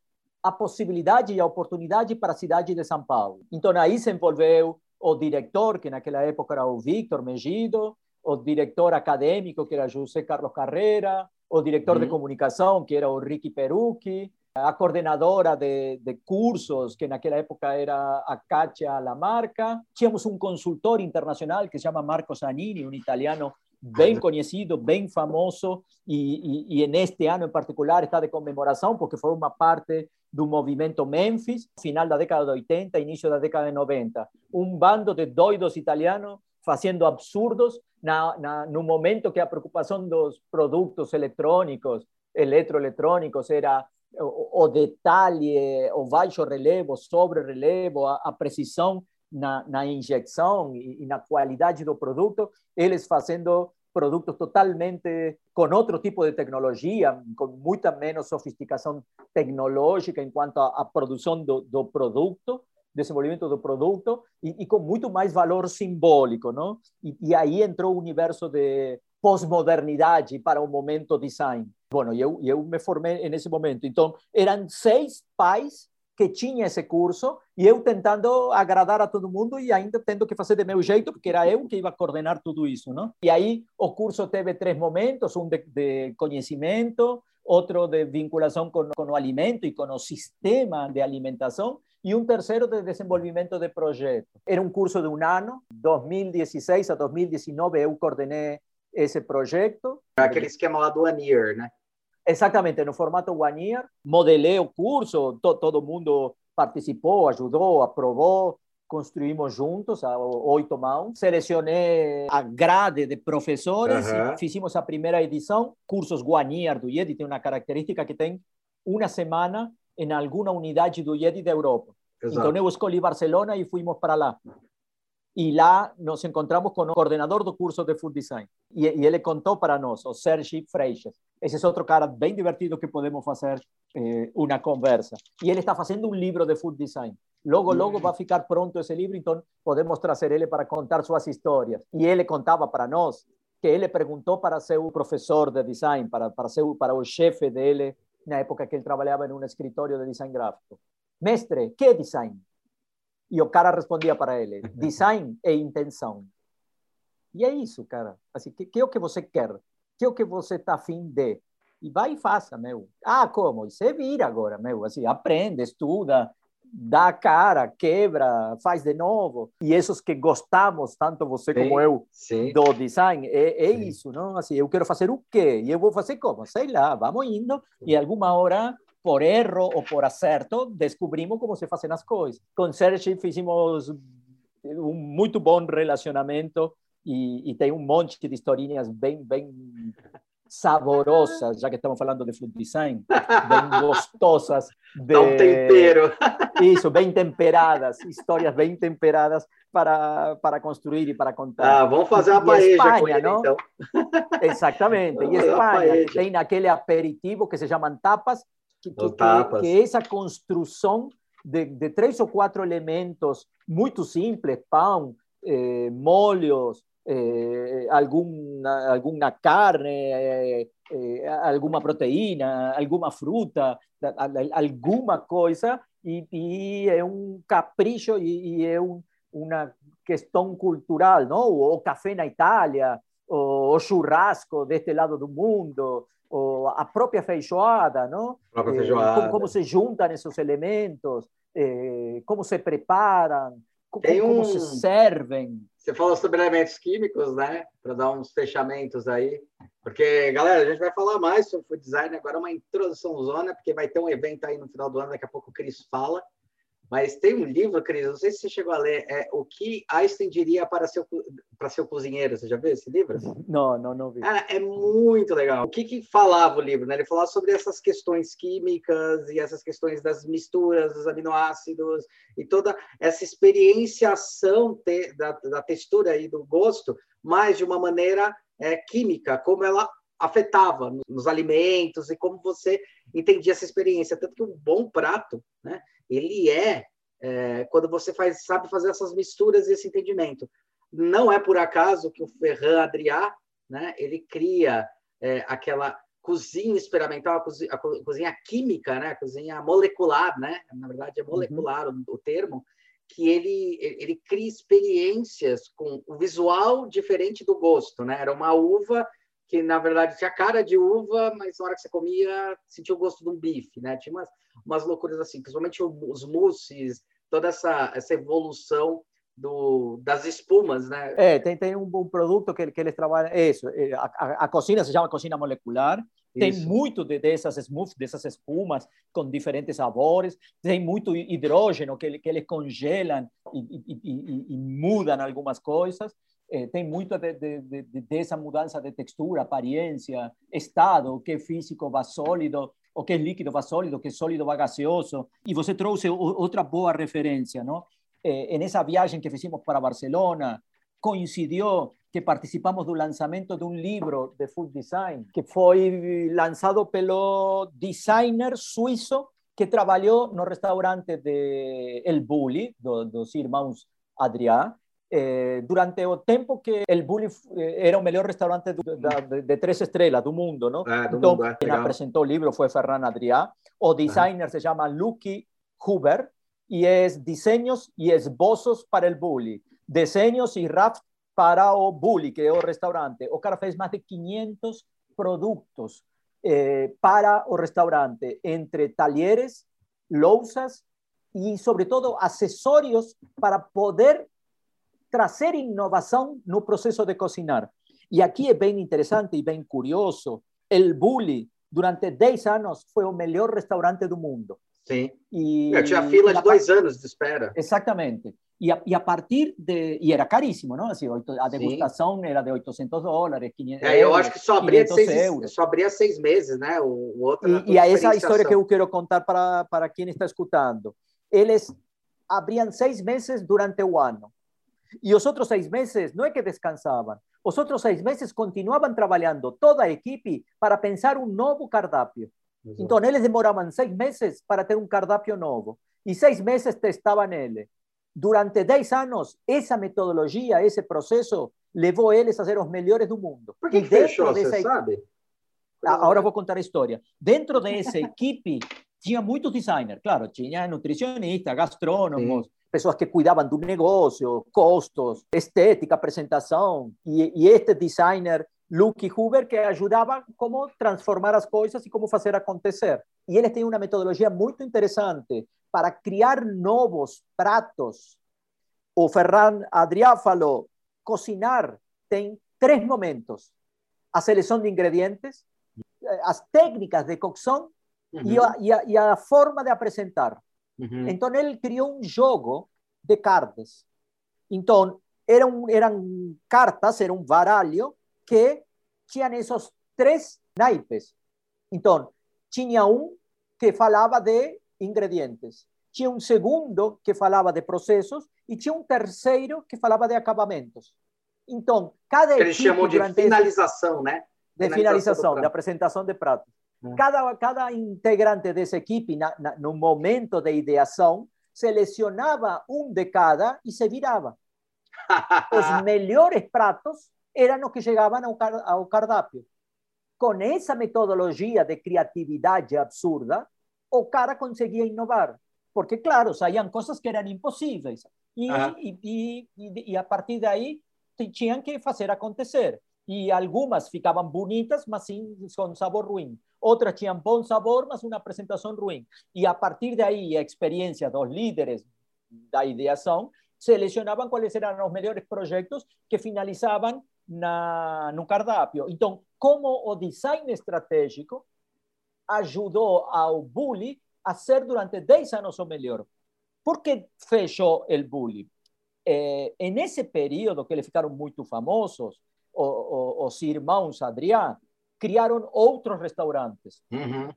a possibilidade e a oportunidade para a cidade de São Paulo? Então aí se envolveu o diretor, que naquela época era o Victor Megido, o diretor acadêmico, que era José Carlos Carrera, o diretor uhum. de comunicação, que era o Ricky Perucchi, a coordenadora de, de, cursos, que naquela época era a Katia Lamarca. Tínhamos um consultor internacional que se chama Marco Zanini, um italiano bem conhecido, bem famoso, e, e, e neste ano em particular está de comemoração, porque foi uma parte do movimento Memphis, final da década de 80, início da década de 90. Um bando de doidos italianos fazendo absurdos na, na, no momento que a preocupação dos produtos eletrônicos, eletroeletrônicos, era o, detalhe, o baixo relevo, sobre relevo, a, a precisão na, na injeção e, e, na qualidade do produto, eles fazendo produtos totalmente com outro tipo de tecnologia, com muita menos sofisticação tecnológica enquanto a, a produção do, do produto, desenvolvimento do produto, e, e, com muito mais valor simbólico, não? E, e aí entrou o universo de pós-modernidade para o momento design. Bueno, eu, eu me formei nesse momento. Então, eram seis pais que tinham esse curso e eu tentando agradar a todo mundo e ainda tendo que fazer de meu jeito, porque era eu que ia coordenar tudo isso, não? E aí o curso teve três momentos, um de, de conhecimento, outro de vinculação com, com o alimento e com o sistema de alimentação, e um terceiro de desenvolvimento de projeto. Era um curso de um ano, 2016 a 2019 eu coordenei esse projeto. Aquele esquema lá do One Year, né? Exatamente, no formato One Year. Modelei o curso, to, todo mundo participou, ajudou, aprovou, construímos juntos, a oito mãos. Selecionei a grade de professores uhum. fizemos a primeira edição. Cursos One Year do IED tem uma característica que tem uma semana em alguma unidade do IED da Europa. Exato. Então eu escolhi Barcelona e fomos para lá. E lá nos encontramos com o coordenador do curso de Food Design. E, e ele contou para nós, o Sergi Freixas. Esse é outro cara bem divertido que podemos fazer eh, conversa. E ele está fazendo um livro de Food Design. Logo, logo vai ficar pronto esse livro, então podemos trazer para contar suas histórias. E ele contava para nós que ele perguntou para seu professor de design, para, para, seu, para o chefe dele, na época que ele trabalhava em um escritório de design gráfico. Mestre, que design? E o cara respondia para ele: [laughs] design é intenção. E é isso, cara. Assim, que, que é o que você quer? Que é o que você está afim de? E vai e faça, meu. Ah, como? E você vira agora, meu. Assim, aprende, estuda, dá a cara, quebra, faz de novo. E esses que gostamos, tanto você sim, como eu, sim. do design, é, é isso, não? Assim, eu quero fazer o quê? E eu vou fazer como? Sei lá, vamos indo e alguma hora por erro ou por acerto, descobrimos como se fazem as coisas. Com Sergi fizemos um muito bom relacionamento e, e tem um monte de historinhas bem, bem saborosas, já que estamos falando de food design, bem [laughs] gostosas. De... Dá um tempero. Isso, bem temperadas, histórias bem temperadas para, para construir e para contar. Ah, vamos fazer uma paella Espanha, com ele, não? então. Exatamente. e Espanha, tem aquele aperitivo que se chamam tapas, que, que, que, essa construção de, de, três ou quatro elementos muito simples, pão, eh, molhos, eh, alguma, alguma carne, eh, eh, alguma proteína, alguma fruta, alguma coisa, e, e é um capricho e, e é um, uma questão cultural, não? O café na Itália, o, o churrasco deste lado do mundo, o, a própria feijoada, não? Própria feijoada. Como, como, se juntam esses elementos, eh, como se preparam, como, um... como, se servem. Você falou sobre elementos químicos, né? Para dar uns fechamentos aí. Porque, galera, a gente vai falar mais sobre food design agora, uma introdução zona, porque vai ter um evento aí no final do ano, daqui a pouco o Cris fala. Mas tem um livro, Cris, não sei se você chegou a ler, é O que Einstein diria para seu, para seu cozinheiro. Você já viu esse livro? Não, não, não vi. Cara, é muito legal. O que, que falava o livro? Né? Ele falava sobre essas questões químicas e essas questões das misturas dos aminoácidos e toda essa experienciação te, da, da textura e do gosto, mas de uma maneira é, química, como ela afetava nos alimentos e como você entendia essa experiência. Tanto que um bom prato, né? Ele é, é, quando você faz, sabe fazer essas misturas e esse entendimento. Não é por acaso que o Ferran Adrià, né, ele cria é, aquela cozinha experimental, a cozinha, a cozinha, química, né, a cozinha molecular, né, na verdade é molecular uhum. o, o termo, que ele, ele cria experiências com o visual diferente do gosto, né? Era uma uva que na verdade tinha cara de uva, mas na hora que você comia, sentia o gosto de um bife, né? Tinha umas, umas loucuras assim, principalmente os mousses, toda essa, essa evolução do, das espumas, né? É, tem, tem um, um produto que, que eles trabalham, é isso, é, a, a, a cozinha se chama cozinha molecular, tem Isso. muito de, dessas smoothies, dessas espumas com diferentes sabores, tem muito hidrogênio que, que eles congelam e, e, e, e mudam algumas coisas eh, tem muito de, de, de, de textura, aparência, estado, que físico vai sólido, o que líquido vai sólido, que sólido vai gaseoso. E você trouxe outra boa referência, não? Eh, nessa viagem que fizemos para Barcelona, coincidiu que participamos do lançamento de um livro de food design que foi lançado pelo designer suíço que trabalhou no restaurante de El Bulli, do, dos irmãos Adrià, eh, durante o tempo que el Bulli eh, era o melhor restaurante de, de, de, três estrelas do mundo, não? Ah, do então, mundo, é, quem apresentou o livro foi Ferran Adrià. O designer se chama Lucky Huber e é desenhos e esboços para el Bulli. Desenhos e rafts para o Bulli, que é o restaurante. O cara fez mais de 500 produtos eh, para o restaurante, entre talheres, lousas e, sobretudo, acessórios para poder trazer inovação no processo de cocinar. E aqui é bem interessante e bem curioso. El Bulli, durante 10 anos, foi o melhor restaurante do mundo. Sim. E, Eu tinha fila de dois anos de espera. Exatamente. E a, e a, partir de. E era caríssimo, não? Assim, a degustação Sim. era de 800 dólares, 500 é, Eu acho que só abria, seis, euros. só abria seis meses, né? O, o outro e, e a essa história que eu quero contar para, para quem está escutando. Eles abriam seis meses durante o ano. E os outros seis meses não é que descansavam. Os outros seis meses continuavam trabalhando toda a equipe para pensar um novo cardápio. Exato. Então, eles demoravam seis meses para ter um cardápio novo. E seis meses testavam ele durante 10 anos, essa metodologia, esse processo, levou eles a ser os melhores do mundo. Por que, que fechou, dessa... você sabe? Agora vou contar a história. Dentro dessa equipe, [laughs] tinha muitos designers, claro, tinha nutricionistas, gastrônomos, Sim. Pessoas que cuidavam do negócio, custos, estética, apresentação, e, e este designer Luke Huber que ajudava como transformar as coisas e como fazer acontecer. E eles têm uma metodologia muito interessante para criar novos pratos. O Ferran Adrià falou, cocinar tem três momentos. A seleção de ingredientes, eh, as técnicas de cocção uhum. e, a, e, a, e, a, forma de apresentar. Uhum. Então, ele criou um jogo de cartas. Então, eram, eram cartas, era um baralho que tinha esses três naipes. Então, tinha um que falava de ingredientes. Tinha um segundo que falava de processos e tinha um terceiro que falava de acabamentos. Então, cada Eles chamam de finalização, esse... né? De finalização, de apresentação de pratos. Cada, cada integrante dessa equipe, na, na, no momento de ideação, selecionava um de cada e se virava. [laughs] Os melhores pratos eram os que chegavam ao, ao cardápio. Com essa metodologia de criatividade absurda, o cara conseguia inovar. Porque, claro, saíam coisas que eram impossíveis. E, e, e, e, a partir daí tinham que fazer acontecer. E algumas ficavam bonitas, mas sim com sabor ruim. Outras tinham bom sabor, mas uma apresentação ruim. E a partir daí, a experiência dos líderes da ideação selecionavam quais eram os melhores projetos que finalizavam na, no cardápio. Então, como o design estratégico ajudou ao Bully a ser durante 10 anos o melhor. Por que fechou o Bully? Eh, nesse período que eles ficaram muito famosos, o, o, os irmãos Adrián criaram outros restaurantes uhum.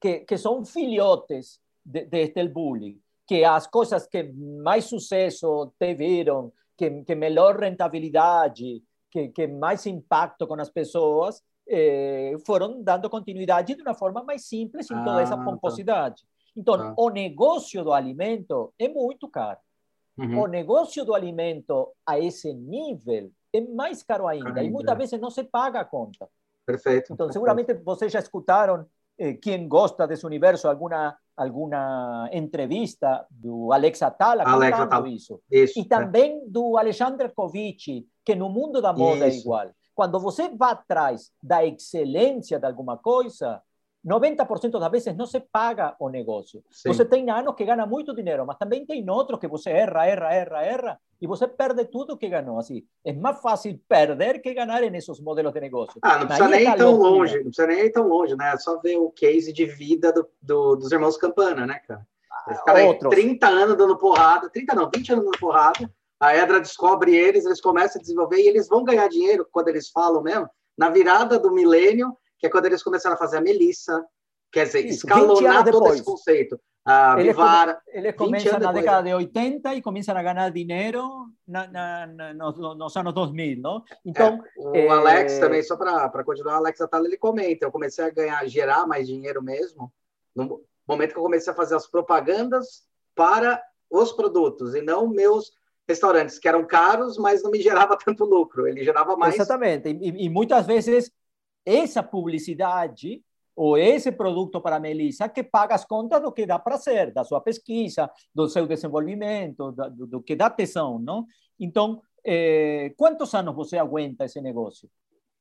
que, que são filhotes de, de Bully, que as coisas que mais sucesso tiveram, que, que melhor rentabilidade, que, que mais impacto com as pessoas, eh, foram dando continuidade de uma forma mais simples em toda ah, essa pomposidade. Tá. Então, ah. o negócio do alimento é muito caro. Uhum. O negócio do alimento a esse nível é mais caro ainda. ainda. E muitas vezes não se paga a conta. Perfeito. Então, perfeito. seguramente vocês já escutaram, eh, quem gosta desse universo, alguma alguma entrevista do Alex Atala Alex Atala. isso. isso. E também é. do Alexander Kovic, que no mundo da moda isso. é igual. Quando você vai atrás da excelência de alguma coisa, 90% das vezes não se paga o negócio. Sim. Você tem anos que ganha muito dinheiro, mas também tem outros que você erra, erra, erra, erra, e você perde tudo que ganhou. Assim, é mais fácil perder que ganhar nesses modelos de negócio. Ah, não precisa nem ir tão longe, não precisa nem ir tão longe, né? É só ver o case de vida do, do, dos irmãos Campana, né, cara? Eles ficaram 30 anos dando porrada, 30 não, 20 anos dando porrada, a Edra descobre eles, eles começam a desenvolver e eles vão ganhar dinheiro quando eles falam mesmo. Na virada do milênio, que é quando eles começaram a fazer a Melissa, quer dizer, Isso, escalonar todo esse conceito. A ele Vivara, ele começa na década de 80 e começam a ganhar dinheiro na, na, na, nos, nos, anos 2000, não? Então, é, o é... Alex também, só para continuar, o Alex Atala, ele comenta, eu comecei a ganhar, gerar mais dinheiro mesmo, no momento que eu comecei a fazer as propagandas para os produtos, e não meus restaurantes que eram caros, mas não me gerava [laughs] tanto lucro, ele gerava mais. Exatamente, e, e muitas vezes essa publicidade ou esse produto para a Melissa que paga as contas do que dá prazer, da sua pesquisa, do seu desenvolvimento, do, do que dá tesão, não? Então, eh, quantos anos você aguenta esse negócio?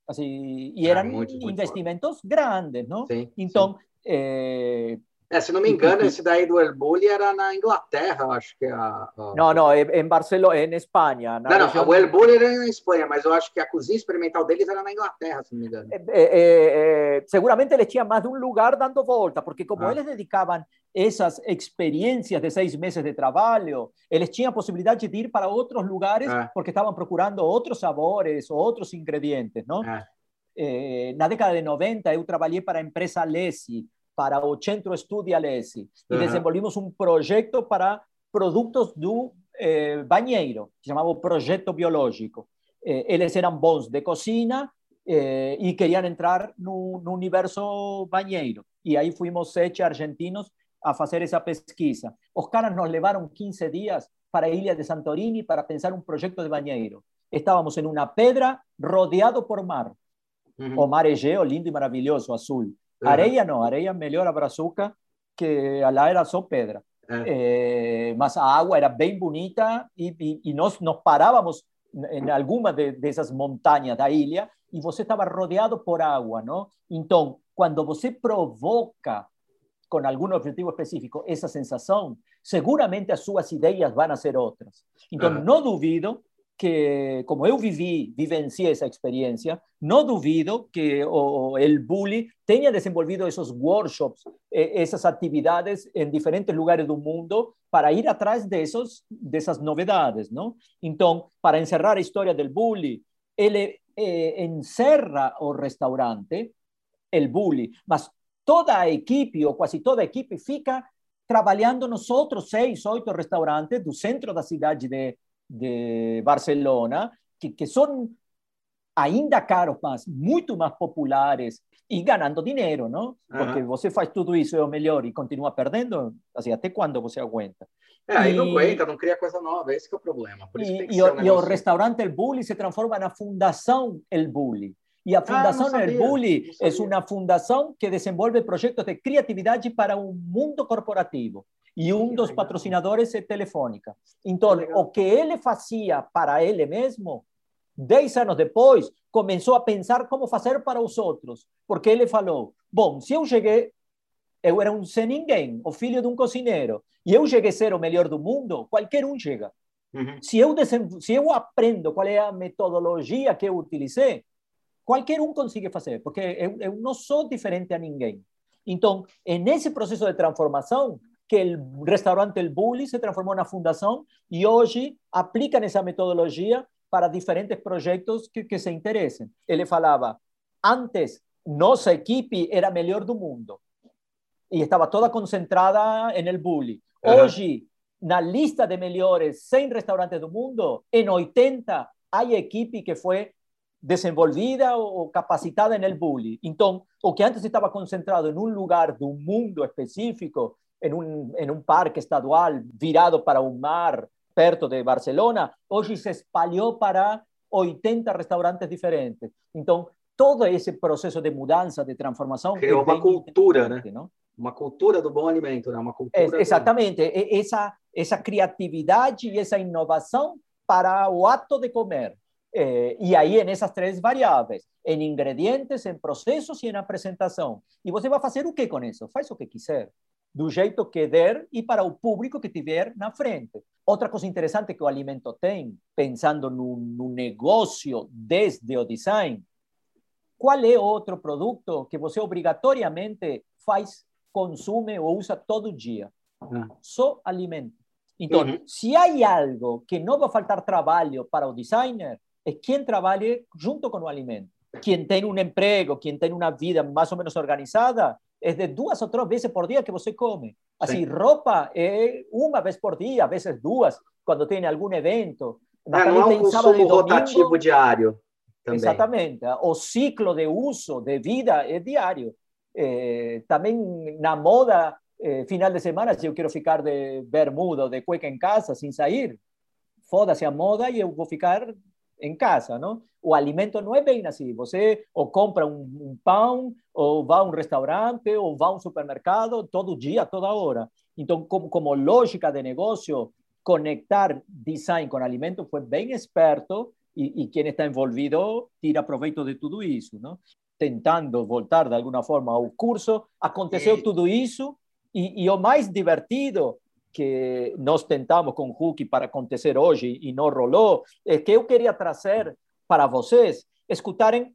Assim, e eram muito, muito investimentos grandes, não? Sim, então, sim. É, é, se não me engano, esse daí do El Bulli era na Inglaterra, acho que é a, a... Não, não, em Barcelona, em Espanha. não, não, o El Bulli era na Espanha, mas eu acho que a cozinha experimental deles era na Inglaterra, se não me engano. É, é, é, seguramente eles tinham mais de um lugar dando volta, porque como ah. eles dedicavam essas experiências de seis meses de trabalho, eles tinham a possibilidade de ir para outros lugares ah. porque estavam procurando outros sabores, outros ingredientes, não? Ah. Eh, na década de 90 eu trabalhei para a empresa Lesi, para o Centro Estudia Lesi e desenvolvimos um projeto para produtos do eh, banheiro, que chamava Projeto Biológico. Eh, eles eram bons de cozinha eh, e queriam entrar no, no universo banheiro. E aí fomos sete argentinos a fazer essa pesquisa. Os caras nos levaram 15 dias para a ilha de Santorini para pensar um projeto de banheiro. Estávamos em uma pedra rodeado por mar. Uhum. O mar Egeo, lindo e maravilhoso, azul. Areia não, areia melhor a brazuca, que lá era só pedra. É. É, mas a água era bem bonita e, e, e nós nos parávamos em alguma de, dessas montanhas da ilha e você estava rodeado por água, não? Então, quando você provoca com algum objetivo específico essa sensação, seguramente as suas ideias vão ser outras. Então, não duvido que, como eu vivi, vivenciei essa experiência, não duvido que o, el Bully tenha desenvolvido esses workshops, essas atividades em diferentes lugares do mundo para ir atrás desses, dessas novidades, não? Então, para encerrar a história do Bully, ele eh, encerra o restaurante, el Bully, mas toda equipe, ou quase toda equipe, fica trabalhando nos outros seis, oito restaurantes do centro da cidade de, de Barcelona, que, que son ainda caros, mas muito mais populares e ganhando dinheiro, não? Porque uhum. você faz tudo isso é o melhor e continua perdendo, assim, até quando você aguenta? É, aí e... não aguenta, não cria coisa nova, esse é o problema. e, e, o, um e o restaurante El Bulli se transforma na Fundação El Bulli. E a Fundação ah, El Bulli é uma fundação que desenvolve projetos de criatividade para o mundo corporativo e um dos patrocinadores é Telefônica. Então, o que ele fazia para ele mesmo, dez anos depois, começou a pensar como fazer para os outros, porque ele falou: bom, se eu cheguei, eu era um sem ninguém, o filho de um cozinheiro, e eu cheguei a ser o melhor do mundo, qualquer um chega. Uhum. Se, eu se eu aprendo qual é a metodologia que eu utilizei, qualquer um consegue fazer, porque eu, eu não sou diferente a ninguém. Então, nesse processo de transformação, que el restaurante El Bulli se transformou na fundação e hoje aplicam essa metodologia para diferentes projetos que, que se interessem. Ele falava, antes, nossa equipe era a melhor do mundo e estava toda concentrada em El Bulli. Hoje, na lista de melhores 100 restaurantes do mundo, em 80 há equipe que foi desenvolvida ou capacitada em El Bulli. Então, o que antes estava concentrado em um lugar do mundo específico, en un, en un parque estadual virado para un mar perto de Barcelona, hoje se espalhou para 80 restaurantes diferentes. Então, todo esse processo de mudança, de transformação... É uma cultura, né? Não? Uma cultura do bom alimento, né? Uma cultura é, exatamente. Do... Essa, essa criatividade e essa inovação para o ato de comer. É, e aí, nessas três variáveis, em ingredientes, em processos e em apresentação. E você vai fazer o que com isso? Faz o que quiser do jeito que der e para o público que tiver na frente. Outra coisa interessante que o alimento tem, pensando no, no negócio desde o design, qual é outro produto que você obrigatoriamente faz, consome ou usa todo dia? Uhum. Só alimento. Então, uhum. se há algo que não vai faltar trabalho para o designer, é quem trabalhe junto com o alimento. Quem tem um emprego, quem tem uma vida mais ou menos organizada, é de duas ou três vezes por dia que você come. Assim, Sim. roupa é uma vez por dia, às vezes duas, quando tem algum evento. É, não um consumo rotativo diário. Também. Exatamente. O ciclo de uso, de vida, é diário. É, também na moda, é, final de semana, se eu quero ficar de bermuda ou de cueca em casa, sem sair, foda-se a moda e eu vou ficar em casa, não? O alimento não é bem assim. Você ou compra um, um pão, ou vai a um restaurante, ou vai a um supermercado todo dia, toda hora. Então, como, como lógica de negócio, conectar design com alimento foi bem esperto e, e quem está envolvido tira proveito de tudo isso, não? Tentando voltar de alguma forma ao curso, aconteceu e... tudo isso e, e o mais divertido que nós tentamos com o Huck para acontecer hoje e não rolou, é que eu queria trazer para vocês escutarem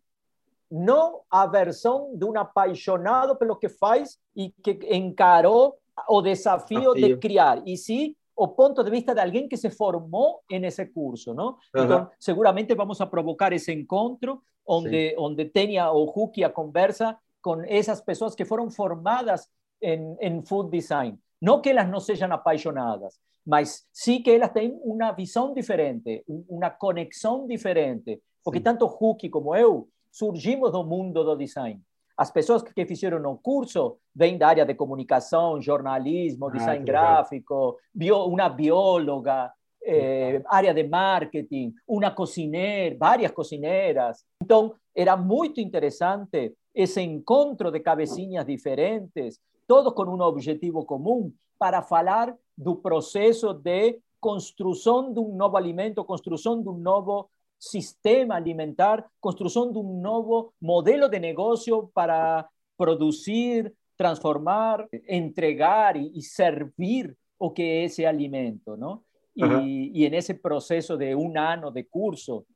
não a versão de um apaixonado pelo que faz e que encarou o desafio, desafio. de criar, e sim o ponto de vista de alguém que se formou nesse curso, não? Uhum. Então, seguramente vamos a provocar esse encontro onde, onde tenha o Huck a conversa com essas pessoas que foram formadas em, em food design. Não que elas não sejam apaixonadas, mas sim que elas têm uma visão diferente, uma conexão diferente. Porque sim. tanto Huck como eu surgimos do mundo do design. As pessoas que fizeram o curso vêm da área de comunicação, jornalismo, ah, design gráfico, bio, uma bióloga, eh, área de marketing, uma cozinheira, várias cozinheiras. Então, era muito interessante esse encontro de cabecinhas diferentes, todos com um objetivo comum, para falar do processo de construção de um novo alimento, construção de um novo sistema alimentar, construção de um novo modelo de negócio para produzir, transformar, entregar e, servir o que é esse alimento, não? E, uhum. e nesse processo de um ano de curso,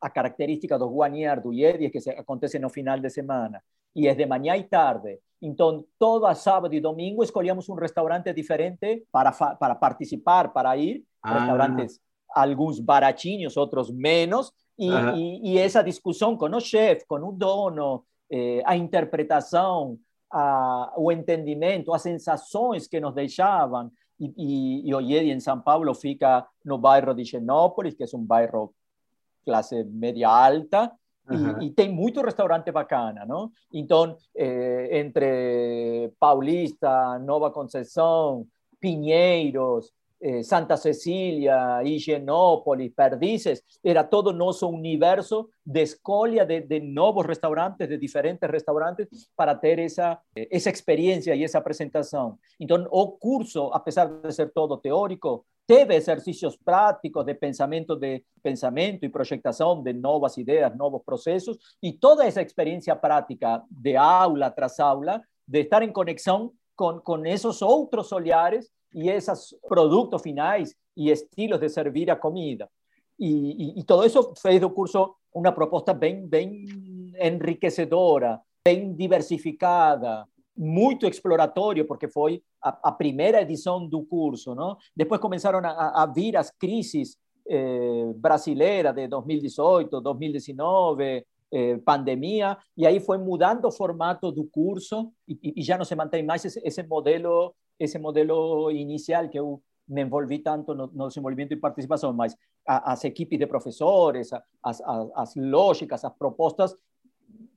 a característica do Guanier, do IED, é que se, acontece no final de semana, e é de manhã e tarde. Então, todo sábado e domingo escolhíamos um restaurante diferente para, para participar, para ir, ah. restaurantes alguns baratinhos, outros menos, e, uhum. e, e essa discussão com o chefe, com o dono, eh, a interpretação, a, o entendimento, as sensações que nos deixavam. E, e, o IED em São Paulo fica no bairro de Genópolis, que é um bairro classe média alta. E, e, tem muito restaurante bacana, não? Então, eh, entre Paulista, Nova Conceição, Pinheiros, eh, Santa Cecília, Higienópolis, Perdices, era todo nosso universo de escolha de, de, novos restaurantes, de diferentes restaurantes, para ter essa, essa experiência e essa apresentação. Então, o curso, apesar de ser todo teórico, teve exercícios práticos de pensamento, de pensamento e projetação de novas ideias, novos processos, e toda essa experiência prática de aula tras aula, de estar em conexão com, com esses outros olhares y esos productos finales y estilos de servir a comida. Y, y, y todo eso fez curso una propuesta bien, bien enriquecedora, bien diversificada, muito exploratorio, porque foi a, a primeira edição do curso. Não? Depois começaram a, a vir as crises eh, brasileiras de 2018, 2019, eh, pandemia, e aí foi mudando o formato do curso e, e já não se mantém mais esse, esse modelo esse modelo inicial que me envolvi tanto no, no desenvolvimento e participação, mas a, as equipes de professores, as, as, as lógicas, as propostas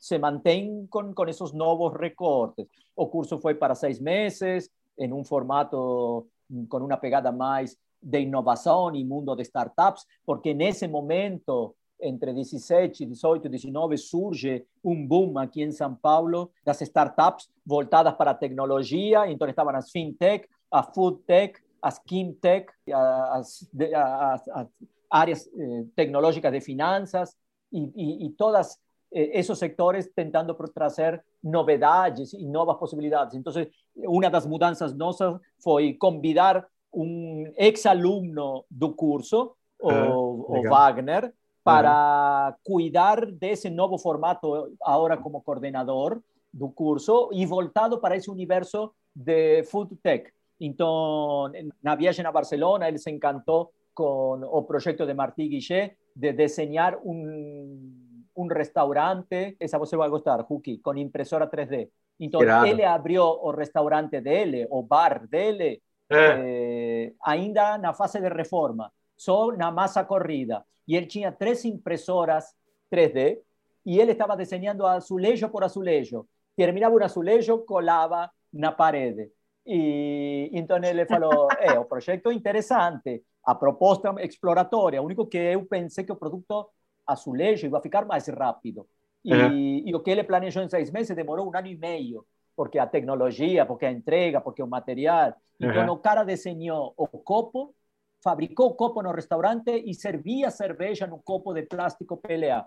se mantêm com, com esses novos recortes. O curso foi para seis meses, em um formato com uma pegada mais de inovação e mundo de startups, porque nesse momento entre 17, 18 e 19 surge um boom aqui em São Paulo das startups voltadas para tecnologia, então estavam as fintech, a foodtech, as kimtech, as, as, as áreas eh, tecnológicas de finanças e, e todas eh, esses sectores tentando trazer novidades e novas possibilidades. Então, uma das mudanças nossas foi convidar um ex-aluno do curso, o, ah, o Wagner, para cuidar desse novo formato agora como coordenador do curso e voltado para esse universo de food tech. Então, na viagem a Barcelona, ele se encantou com o projeto de Martí Guichet de desenhar um, um restaurante, essa você vai gostar, Huki, com impressora 3D. Então, claro. ele abriu o restaurante dele, o bar dele, é. eh, ainda na fase de reforma, só na massa corrida y él tenía tres impresoras 3D y él estaba diseñando azulejo por azulejo. Terminaba un azulejo, colaba na parede. E então ele falou: [laughs] é, o projeto é interessante, a proposta exploratória. O único que eu pensei que o produto azulejo ia ficar mais rápido. E, uhum. e o que ele planejou em seis meses demorou um ano e meio, porque a tecnologia, porque a entrega, porque o material. Então uhum. o cara desenhou o copo fabricou o copo no restaurante e servia cerveja no copo de plástico PLA.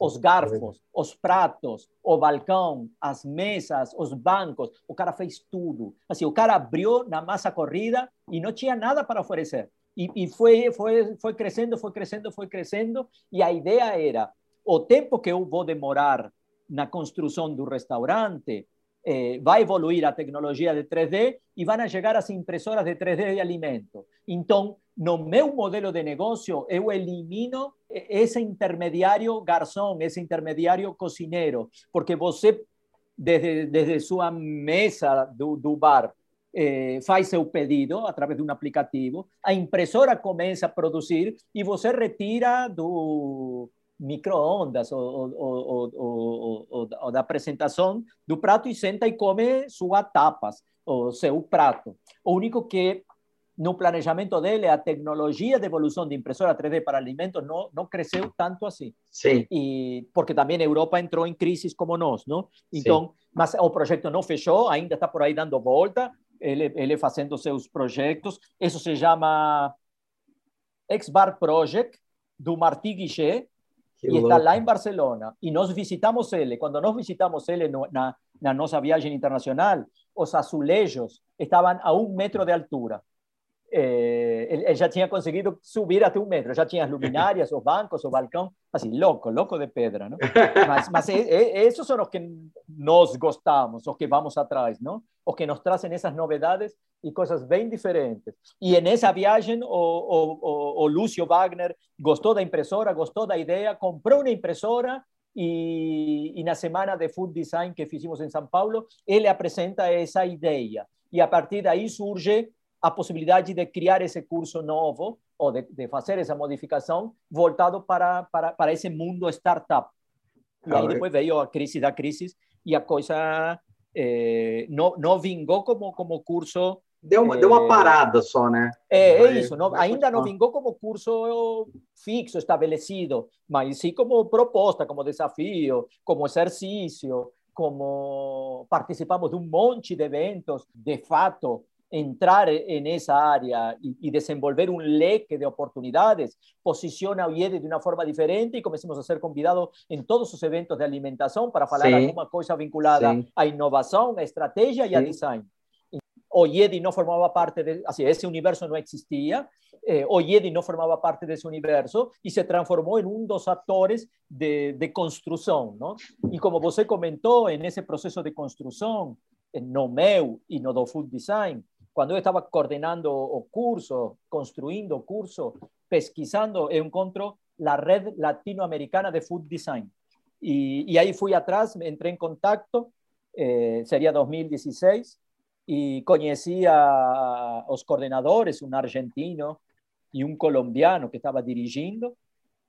Os garfos, os pratos, o balcão, as mesas, os bancos, o cara fez tudo. Assim, o cara abriu na massa corrida e não tinha nada para oferecer. E, e foi, foi, foi crescendo, foi crescendo, foi crescendo. E a era, o tempo que eu vou demorar na construção do restaurante, eh, vai evoluir a tecnologia de 3D e vão chegar as impressoras de 3D de alimento. Então, no meu modelo de negócio, eu elimino esse intermediário garçom, esse intermediário cozinheiro, porque você, desde, desde sua mesa do, do bar, eh, faz seu pedido através de um aplicativo, a impressora começa a produzir e você retira do, micro-ondas ou, ou, ou, ou, da apresentação do prato e senta e come suas tapas, o seu prato. O único que no planejamento dele a tecnologia de evolução de impressora 3D para alimentos não, não cresceu tanto assim. Sim. E porque também a Europa entrou em crise como nós, não? Então, Sim. mas o projeto não fechou, ainda está por aí dando volta, ele, ele fazendo seus projetos. Isso se chama X-Bar Project, do Martí Guichet, y está lá en Barcelona. Y nos visitamos él. Cuando nos visitamos él en la nuestra viaje internacional, los azulejos estaban a un metro de altura. Eh, él, ya tenía conseguido subir hasta un metro, ya tenía las luminarias, los bancos, o balcón, así, loco, loco de pedra, ¿no? Mas, eh, eh, esos son los que nos gustamos, los que vamos atrás, ¿no? Os que nos traen esas novedades y cosas bien diferentes. Y en esa viaje, o, o, o Lucio Wagner gustó de impresora, gustó de idea, compró una impresora y, y, la semana de Food Design que hicimos en San Paulo, él le presenta esa idea. Y a partir de ahí surge a possibilidade de criar esse curso novo ou de, de fazer essa modificação voltado para, para, para esse mundo startup. E aí depois veio a crise da crise e a coisa eh, não, não vingou como, como curso. Deu uma, eh, deu uma parada só, né? É, é isso. Não, ainda não vingou como curso fixo, estabelecido, mas sim como proposta, como desafio, como exercício, como participamos de um monte de eventos, de fato, entrar en esa área y, desenvolver un leque de oportunidades, posiciona a de una forma diferente y comencemos a ser convidados en todos sus eventos de alimentación para hablar alguna cosa vinculada a innovación, a estrategia y a design. Oyedi no formaba parte de, así, ese universo no existía, eh, Oyedi no formaba parte de ese universo y se transformó en un dos actores de, de construcción, ¿no? Y como usted comentó, en ese proceso de construcción, en no meu y no do food design, cuando yo estaba coordinando o curso, construyendo curso, pesquisando, encontró la red latinoamericana de food design. Y, ahí fui atrás, entré en contacto, eh, sería 2016, y conocí a los coordinadores, un argentino y un colombiano que estaba dirigiendo.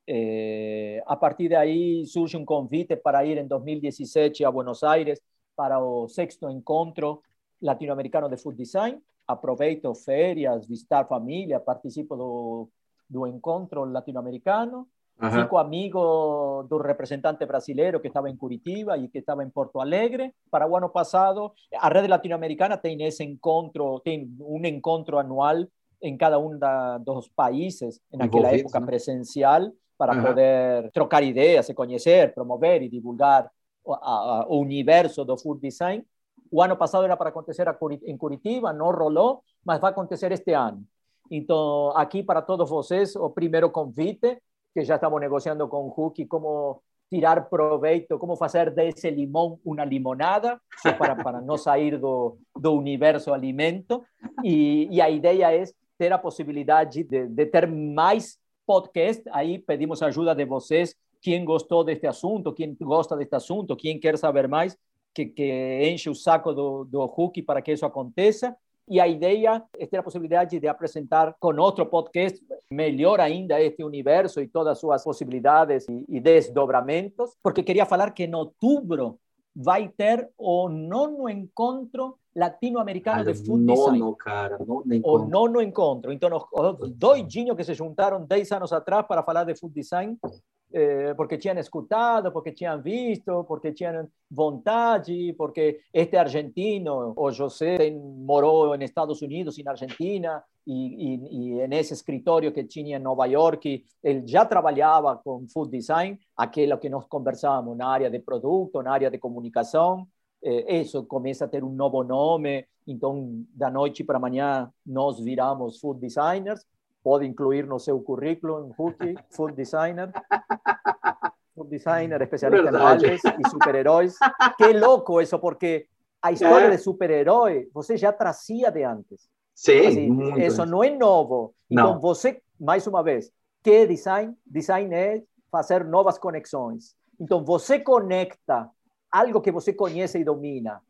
Eh, a partir de ahí surge un convite para ir en 2017 a Buenos Aires para el sexto encuentro latinoamericano de food design aproveito férias, visitar família, participo do, do encontro latino-americano, fico amigo do representante brasileiro que estava em Curitiba e que estava em Porto Alegre. Para o ano passado, a rede latino-americana tem esse encontro, tem um encontro anual em cada um da, dos países, naquela época né? presencial, para uhum. poder trocar ideias, se conhecer, promover e divulgar o, a, o universo do food design. O ano passado era para acontecer em Curitiba, não rolou, mas vai acontecer este ano. Então, aqui para todos vocês, o primeiro convite, que já estamos negociando com o Huki, como tirar proveito, como fazer desse limão uma limonada, para, para não sair do, do universo alimento. E, e a ideia é ter a possibilidade de, de ter mais podcast. Aí pedimos ajuda de vocês, quem gostou deste assunto, quem gosta deste assunto, quem quer saber mais, que, que enche o saco do, do Huki para que isso aconteça. E a ideia é ter a possibilidade de apresentar com outro podcast melhor ainda este universo e todas as suas possibilidades e, desdobramentos, porque queria falar que em outubro vai ter o nono encontro latino-americano de food nono, cara, nono encontro. O nono encontro. Então, os doidinhos que se juntaram 10 anos atrás para falar de food design eh, porque tinham escutado, porque tinham visto, porque tinham vontade, porque este argentino, o José, morou nos Estados Unidos e na Argentina, e, e, e nesse escritório que tinha em Nova York, ele já trabalhava com food design, aquilo que nós conversávamos na área de produto, na área de comunicação. Eh, isso começa a ter um novo nome, então, da noite para amanhã, nós viramos food designers. Pode incluir no seu currículo, Huki, [laughs] food designer. Food designer, especialista Verdade. em alves e super-heróis. Que louco isso, porque a história é. de super-herói você já trazia de antes. Sim, assim, isso não é novo. Então, não. você, mais uma vez, que design? Design é fazer novas conexões. Então, você conecta algo que você conhece e domina,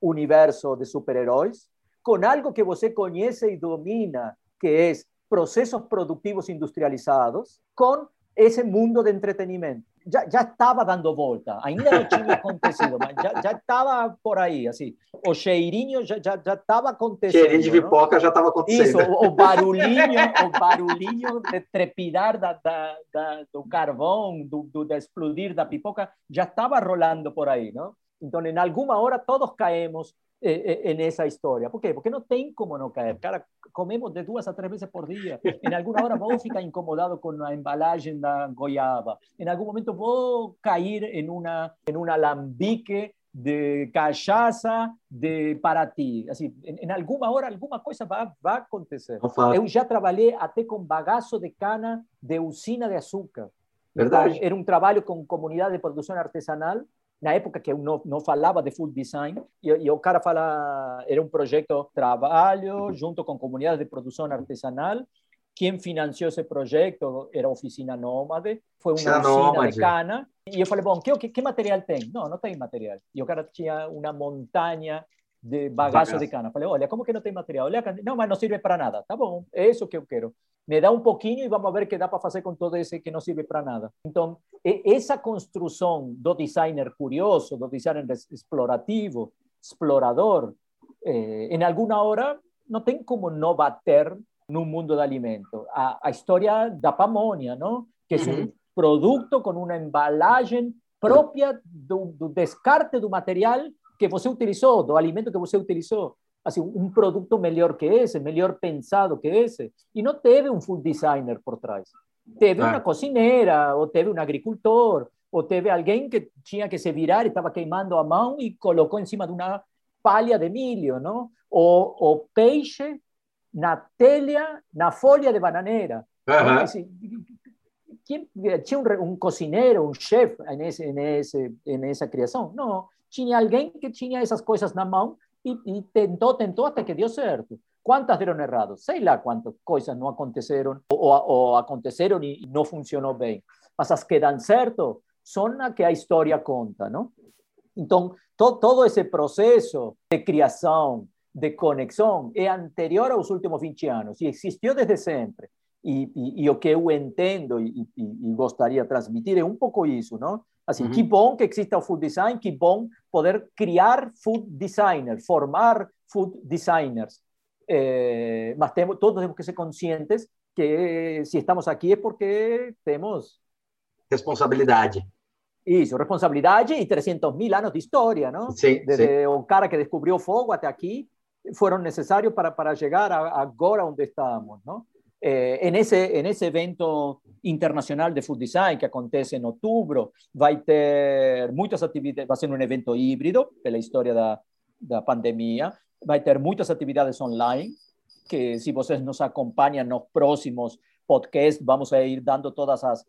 universo de super-heróis, com algo que você conhece e domina, que é processos produtivos industrializados, com esse mundo de entretenimento já, já estava dando volta, ainda não tinha acontecido, mas já, já estava por aí, assim, o cheirinho já já já estava acontecendo. Cheirinho de pipoca não? já estava acontecendo. Isso, o, o, barulhinho, o barulhinho de trepidar da, da, da do carvão, do, do, de explodir da pipoca, já estava rolando por aí, não? Então, em alguma hora, todos caemos en esa historia. ¿Por qué? Porque no tem como no caer. Cara, comemos de duas a tres veces por día. En alguna hora vos ficar incomodado con la embalaje da goiaba. En algún momento vos caer en una, en un alambique de cachaça de para ti. Assim, em, alguma hora, alguma coisa vai, vai acontecer. Eu já trabalhei até com bagaço de cana de usina de açúcar. Verdade. Era um trabalho com comunidade de produção artesanal na época que eu não, não falava de food design, e, e, o cara fala, era um projeto trabalho junto com comunidades de produção artesanal, quem financiou esse projeto era a Oficina Nômade, foi uma usina Nômade. de cana, e eu falei, bom, que, que, que material tem? Não, não tem material. E o cara tinha uma montanha de bagaço. de cana. Falei, olha, como que não tem material? Olha, não, mas não serve para nada. Tá bom, é isso que eu quero me dá um pouquinho e vamos ver que dá para fazer com todo esse que não serve para nada. Então, essa construção do designer curioso, do designer explorativo, explorador, eh, em alguma hora não tem como não bater no mundo do alimento. A, a história da pamonha, não? que é um produto com uma embalagem própria do, do descarte do material que você utilizou, do alimento que você utilizou así, un producto mejor que ese, mejor pensado que ese. Y no teve un food designer por trás. Teve ah. una cocinera, o teve un agricultor, o teve alguien que tenía que se virar, estaba queimando a mão y colocó encima de una palha de milho, ¿no? O, o peixe na telha, na folha de bananeira. Uh -huh. tinha um, um cozinheiro, um chefe nesse, nesse, nessa criação? Não. Tinha alguém que tinha essas coisas na mão y, y tentó, tentó hasta que dio cierto. ¿Cuántas dieron errado? Sei lá cuántas cosas no aconteceron o, o aconteceron y no funcionó bien. Mas as que dan certo son las que a historia conta, ¿no? Entonces, to, todo ese proceso de criação, de conexão, é anterior aos últimos 20 anos e existiu desde sempre. E, e, e o que eu entendo e, e, gostaria de transmitir é um pouco isso, não? Assim, uhum. que bom que exista food design, que bom poder criar food designers, formar food designers. Eh, temos, todos temos que ser conscientes que se estamos aqui é porque temos... Responsabilidade. Isso, responsabilidade e 300 mil anos de história, não? Sim, Desde sim. o cara que descobriu o fogo até aqui, foram necessários para, para chegar a, agora onde estamos, não? Eh, en, ese, en ese evento internacional de Food Design que acontece en outubro, vai ter muitas atividades, vai ser um evento híbrido, pela história da, da pandemia, vai ter muitas atividades online, que se vocês nos acompanham nos próximos podcasts, vamos a ir dando todas as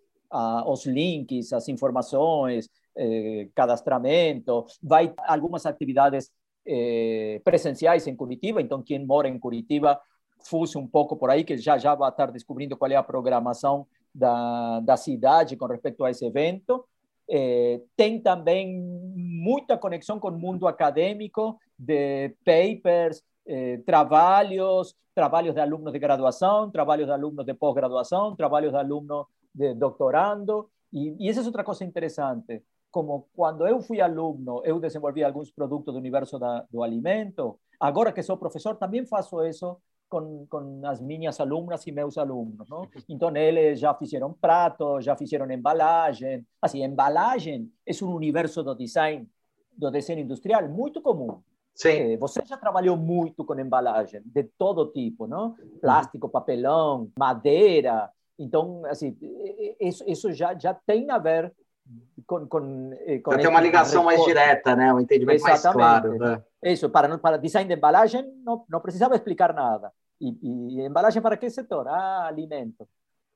os links, as informações, eh, cadastramento, vai algumas atividades eh, presenciais em Curitiba, então quem mora em Curitiba fusse um pouco por aí, que já já vai estar descobrindo qual é a programação da, da cidade com respeito a esse evento. É, tem também muita conexão com o mundo acadêmico, de papers, é, trabalhos, trabalhos de alunos de graduação, trabalhos de alunos de pós-graduação, trabalhos de alunos de doutorando. E, e essa é outra coisa interessante. Como quando eu fui aluno, eu desenvolvi alguns produtos do universo da, do alimento. Agora que sou professor, também faço isso con, con las minhas alumnas y meus alumnos, ¿no? Entonces, ellos ya hicieron pratos, ya hicieron embalaje. Así, embalaje es un universo de design, de diseño industrial muy común. Sim. É, você já trabalhou muito com embalagem de todo tipo, não? Plástico, papelão, madeira. Então, assim, isso, isso já, já tem a ver com, com já tem uma ligação mais direta, né? Um entendimento Exatamente. mais claro. Né? Isso, para, para design de embalagem não, não precisava explicar nada. E, e embalagem para que setor? Ah, alimento.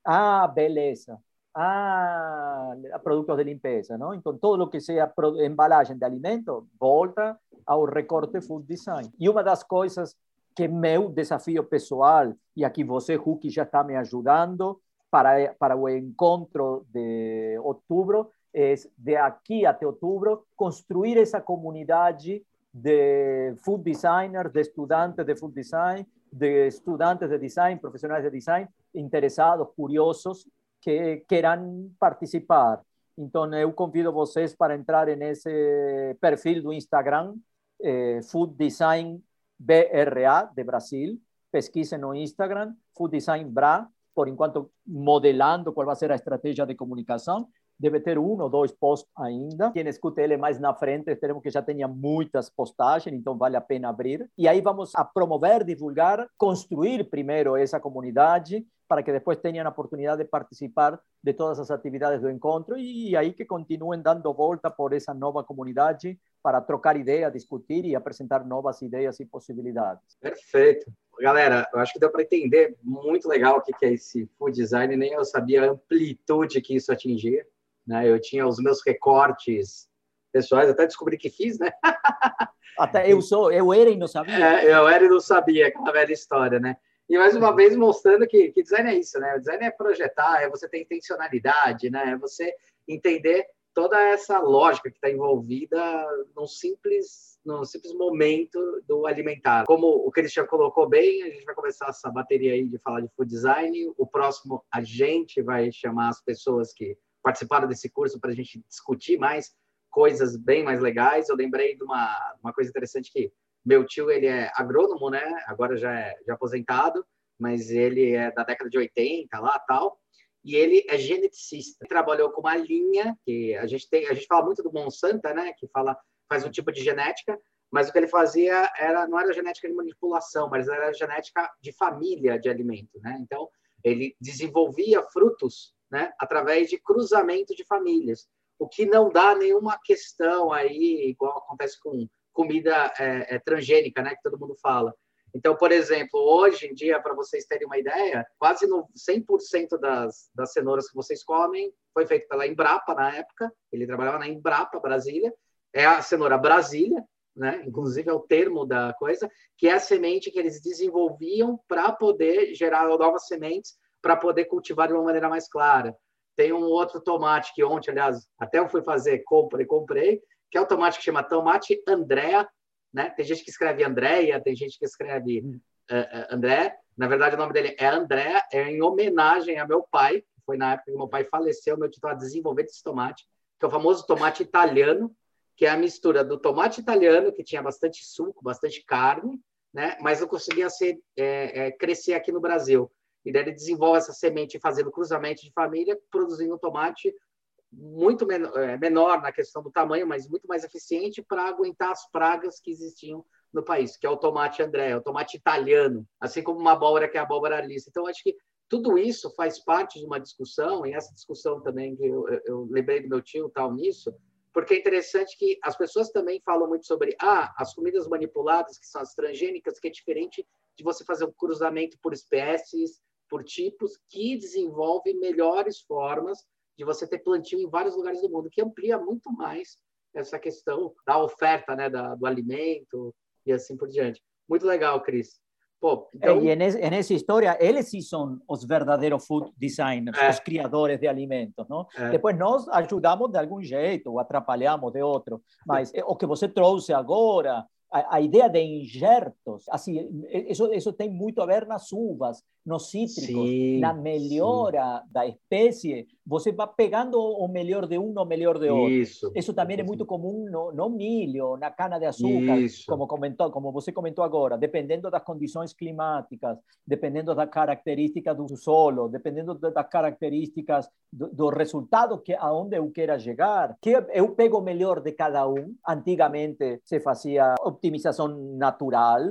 Ah, beleza. Ah, produtos de limpeza, não? Então, todo o que seja embalagem de alimento volta ao recorte food design. E uma das coisas que meu desafio pessoal, e aqui você, Huki, já está me ajudando para, para o encontro de outubro, é de aqui até outubro construir essa comunidade de food designers, de estudantes de food design, de estudantes de design, profissionais de design, interessados, curiosos, que queiram participar. Então, eu convido vocês para entrar nesse perfil do Instagram, eh, Food Design BRA de Brasil. Pesquisem no Instagram, Food Design BRA, por enquanto modelando qual vai ser a estratégia de comunicação deve ter um ou dois posts ainda. Quem escuta ele mais na frente, esperemos que já tenha muitas postagens, então vale a pena abrir. E aí vamos a promover, divulgar, construir primeiro essa comunidade para que depois tenham a oportunidade de participar de todas as atividades do encontro e aí que continuem dando volta por essa nova comunidade para trocar ideias, discutir e apresentar novas ideias e possibilidades. Perfeito. Galera, eu acho que deu para entender muito legal o que é esse food design, nem eu sabia a amplitude que isso atingia. Né? Eu tinha os meus recortes pessoais, até descobri que fiz, né? [laughs] Até eu sou, eu era e não sabia. É, eu era e não sabia, aquela velha história, né? E mais uma vez mostrando que, que design é isso, né? O design é projetar, é você ter intencionalidade, né? É você entender toda essa lógica que está envolvida num simples, num simples momento do alimentar. Como o Christian colocou bem, a gente vai começar essa bateria aí de falar de food design. O próximo, a gente vai chamar as pessoas que participaram desse curso para a gente discutir mais coisas bem mais legais. Eu lembrei de uma, uma coisa interessante que meu tio ele é agrônomo, né? Agora já é já aposentado, mas ele é da década de 80 lá tal. E ele é geneticista. Ele trabalhou com uma linha que a gente tem, a gente fala muito do Monsanto, né? Que fala faz um tipo de genética, mas o que ele fazia era não era genética de manipulação, mas era genética de família de alimento, né? Então ele desenvolvia frutos né, através de cruzamento de famílias, o que não dá nenhuma questão aí, igual acontece com comida é, é, transgênica, né, que todo mundo fala. Então, por exemplo, hoje em dia, para vocês terem uma ideia, quase no 100% das, das cenouras que vocês comem foi feito pela Embrapa na época. Ele trabalhava na Embrapa Brasília. É a cenoura Brasília, né? Inclusive é o termo da coisa, que é a semente que eles desenvolviam para poder gerar novas sementes para poder cultivar de uma maneira mais clara. Tem um outro tomate que ontem, aliás, até eu fui fazer, comprei, comprei, que é o tomate que chama tomate Andréa, né? Tem gente que escreve Andréia, tem gente que escreve uh, uh, André. Na verdade, o nome dele é André, é em homenagem a meu pai, foi na época que meu pai faleceu, meu tio estava desenvolvendo esse tomate, que é o famoso tomate italiano, que é a mistura do tomate italiano, que tinha bastante suco, bastante carne, né? mas não conseguia ser, é, é, crescer aqui no Brasil. E daí ele desenvolve essa semente fazendo cruzamento de família, produzindo um tomate muito menor, é, menor na questão do tamanho, mas muito mais eficiente para aguentar as pragas que existiam no país, que é o tomate André, o tomate italiano, assim como uma abóbora que é a abóbora alice. Então, acho que tudo isso faz parte de uma discussão, e essa discussão também, que eu, eu lembrei do meu tio tal nisso, porque é interessante que as pessoas também falam muito sobre ah, as comidas manipuladas, que são as transgênicas, que é diferente de você fazer um cruzamento por espécies, por tipos, que desenvolve melhores formas de você ter plantio em vários lugares do mundo, que amplia muito mais essa questão da oferta né, da, do alimento e assim por diante. Muito legal, Cris. Pô, então... E nessa história, eles sim são os verdadeiros food designers, é. os criadores de alimentos, não? É. Depois nós ajudamos de algum jeito, ou atrapalhamos de outro, mas o que você trouxe agora, a, a, ideia de injertos, assim, isso, isso tem muito a ver nas uvas, nos cítricos, sim, na melhora sim. da espécie você vai pegando o melhor de um, o melhor de outro. Isso. Isso também é muito comum no, no milho, na cana de açúcar, Isso. como comentou, como você comentou agora, dependendo das condições climáticas, dependendo das características do solo, dependendo das características do, do resultado que aonde eu queira chegar, que eu pego o melhor de cada um. Antigamente se fazia optimização natural,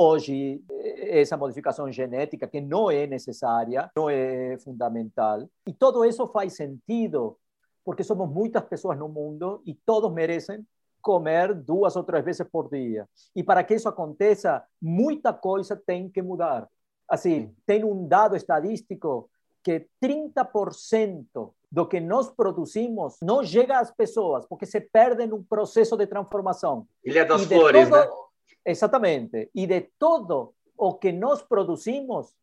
Hoje, essa modificação genética, que não é necessária, não é fundamental. E tudo isso faz sentido, porque somos muitas pessoas no mundo e todos merecem comer duas ou três vezes por dia. E para que isso aconteça, muita coisa tem que mudar. Assim, tem um dado estadístico que 30% do que nós produzimos não chega às pessoas, porque se perde no processo de transformação. Ilha das Flores, todo, né? Exatamente. E de todo o que nós produzimos,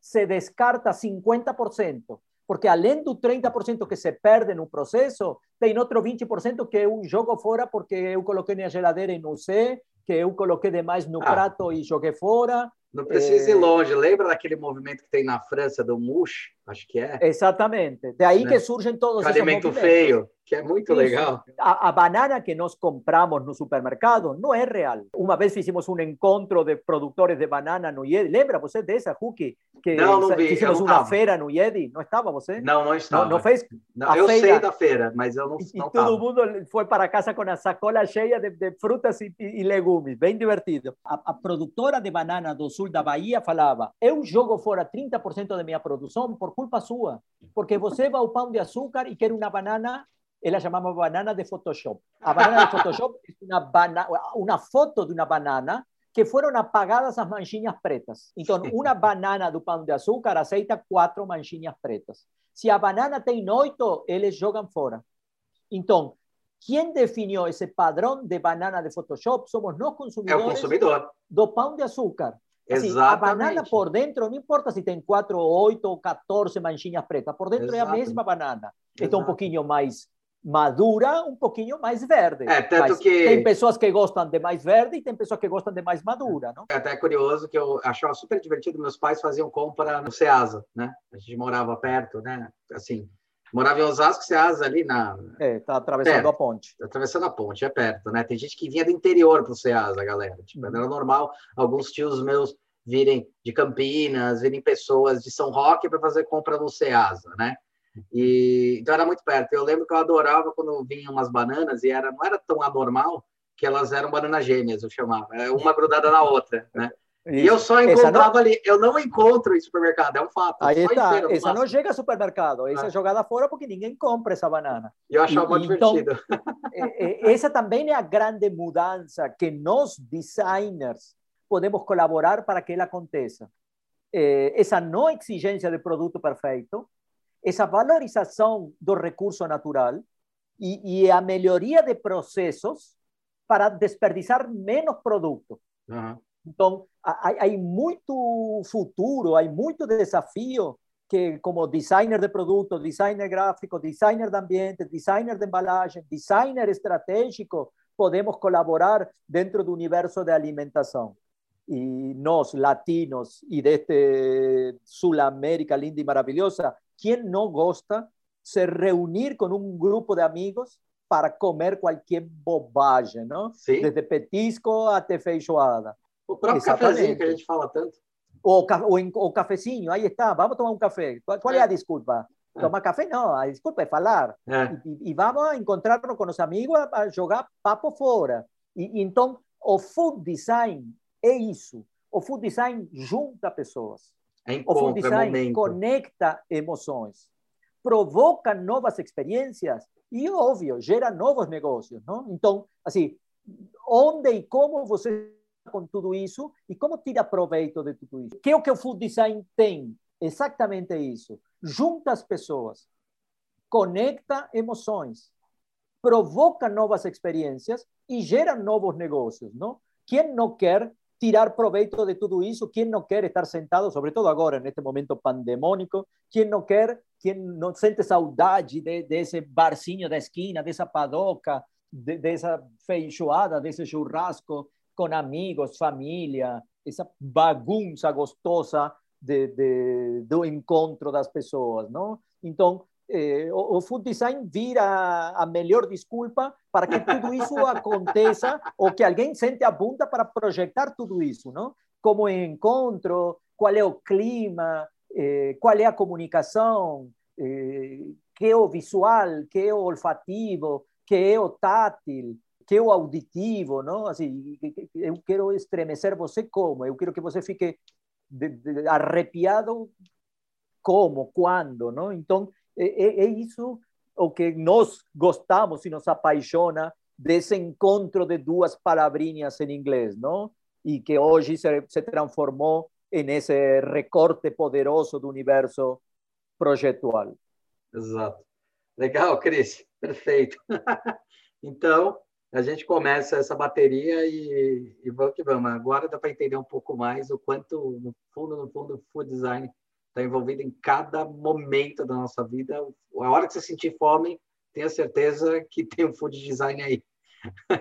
se descarta 50%. Porque além do 30% que se perde no processo, tem outro 20% que eu jogo fora porque eu coloquei na geladeira e não sei, que eu coloquei demais no ah, prato e joguei fora. Não precisa é... ir longe. Lembra daquele movimento que tem na França do mouche? Acho que é. Exatamente. De aí né? que surgem todos esses alimento feio, que é muito Isso. legal. A, a, banana que nós compramos no supermercado não é real. Uma vez fizemos um encontro de produtores de banana no IED. Lembra você dessa, Huki? Que não, não vi. Fizemos uma feira no IED. Não estava você? Não, não estava. Não, não fez não, Eu feira. sei da feira, mas eu não E, não e todo mundo foi para casa com a sacola cheia de, de frutas e, e, legumes. Bem divertido. A, a produtora de banana do sul da Bahia falava, eu jogo fora 30% da minha produção por culpa sua, porque você vai ao pão de açúcar e quer uma banana, ela chamava banana de Photoshop. A banana de Photoshop é uma, bana, uma foto de uma banana que foram apagadas as manchinhas pretas. Então, uma banana do pão de açúcar aceita quatro manchinhas pretas. Se a banana tem oito, eles jogam fora. Então, quem definiu esse padrão de banana de Photoshop somos nós consumidores é consumidor. do pão de açúcar. Assim, Exatamente. a banana por dentro, não importa se tem 4, 8 ou 14 manchinhas pretas, por dentro Exato. é a mesma banana. Então, um pouquinho mais madura, um pouquinho mais verde. É, tanto Mas que... Tem pessoas que gostam de mais verde e tem pessoas que gostam de mais madura, não? É até curioso que eu achava super divertido, meus pais faziam compra no Ceasa, né? A gente morava perto, né? Assim, morava em Osasco, Ceasa ali na... É, tá atravessando perto. a ponte. Tá atravessando a ponte, é perto, né? Tem gente que vinha do interior pro Ceasa, galera. Tipo, era normal alguns tios meus virem de Campinas, virem pessoas de São Roque para fazer compra no Ceasa, né? E, então era muito perto. Eu lembro que eu adorava quando vinham umas bananas e era, não era tão anormal que elas eram bananas gêmeas, eu chamava. Uma grudada na outra, né? Isso. E eu só encontrava não... ali, eu não encontro em supermercado, é um fato. Aí tá, essa não chega a supermercado, essa ah. é jogada fora porque ninguém compra essa banana. Eu achava muito então, divertido. [laughs] essa também é a grande mudança que nós, designers, podemos colaborar para que ela aconteça. essa não exigência de produto perfeito, essa valorização do recurso natural e, e a melhoria de processos para desperdiçar menos produto. Uhum. Então, há, há muito futuro, há muito desafio que como designer de produto, designer gráfico, designer de ambiente, designer de embalagem, designer estratégico, podemos colaborar dentro do universo de alimentação. E nós, latinos, e deste Sul América linda e maravilhosa, quem não gosta se reunir com um grupo de amigos para comer qualquer bobagem, não? Sim. Desde petisco até feijoada. O próprio Exatamente. cafezinho que a gente fala tanto. O, o, o cafezinho, aí está, vamos tomar um café. Qual, qual é. é a desculpa? É. Tomar café? Não, a desculpa é falar. É. E, e, vamos encontrar-nos com os amigos a, jogar papo fora. E, então, o food design é isso. O food design junta pessoas. É encontro, o food design é conecta emoções, provoca novas experiências e, óbvio, gera novos negócios. Não? Então, assim, onde e como você com tudo isso e como tira proveito de tudo isso. Que é o que o food design tem? Exatamente isso. Junta as pessoas, conecta emoções, provoca novas experiências e gera novos negócios, não? Quem não quer tirar proveito de tudo isso? Quem não quer estar sentado, sobretudo agora, neste momento pandemônico? Quem não quer, quem não sente saudade de, desse barzinho da esquina, dessa padoca, de, dessa feijoada, desse churrasco, com amigos, família, essa bagunça gostosa de, de, do encontro das pessoas, não? Então, eh, o, o, food design vira a melhor desculpa para que tudo isso [laughs] aconteça ou que alguém sente a bunda para projetar tudo isso, não? Como encontro, qual é o clima, eh, qual é a comunicação, eh, que é o visual, que é o olfativo, que é o tátil, que é o auditivo, não? Assim, eu quero estremecer você como, eu quero que você fique de, de, arrepiado como, quando, não? Então, é, é, isso o que nós gostamos e nos apaixona desse encontro de duas palavrinhas em inglês, não? E que hoje se, se transformou nesse recorte poderoso do universo projetual. Exato. Legal, Cris. Perfeito. [laughs] então, a gente começa essa bateria e, e vamos que vamos. Agora dá para entender um pouco mais o quanto, no fundo, no fundo, o food design está envolvido em cada momento da nossa vida. A hora que você sentir fome, tenha certeza que tem um food design aí.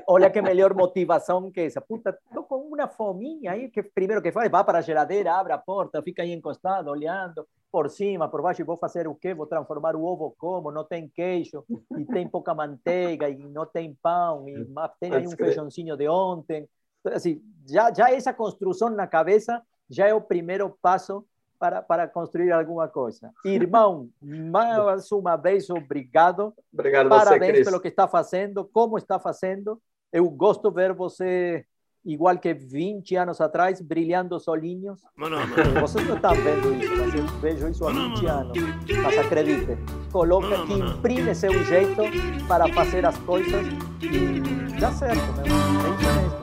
Olha que melhor motivação que essa. Puta, tô com uma fominha aí, que primeiro que faz, vá para a geladeira, abre a porta, fica aí encostado, olhando por cima, por baixo, e vou fazer o quê? Vou transformar o ovo como? Não tem queijo, e tem pouca manteiga, e não tem pão, e tem aí um feijãozinho de ontem. Assim, já, já essa construção na cabeça já é o primeiro passo para, para construir alguma coisa. Irmão, [laughs] mais uma vez, obrigado. Obrigado Parabéns você, pelo que está fazendo, como está fazendo. Eu gosto de ver você igual que 20 anos atrás, brilhando solinhos. Mano, mano. Vocês não estão vendo isso, mas eu vejo isso há 20 anos. Mas acredite, coloca, que imprime seu jeito para fazer as coisas e dá certo, né? É isso mesmo.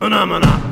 Mano, mano.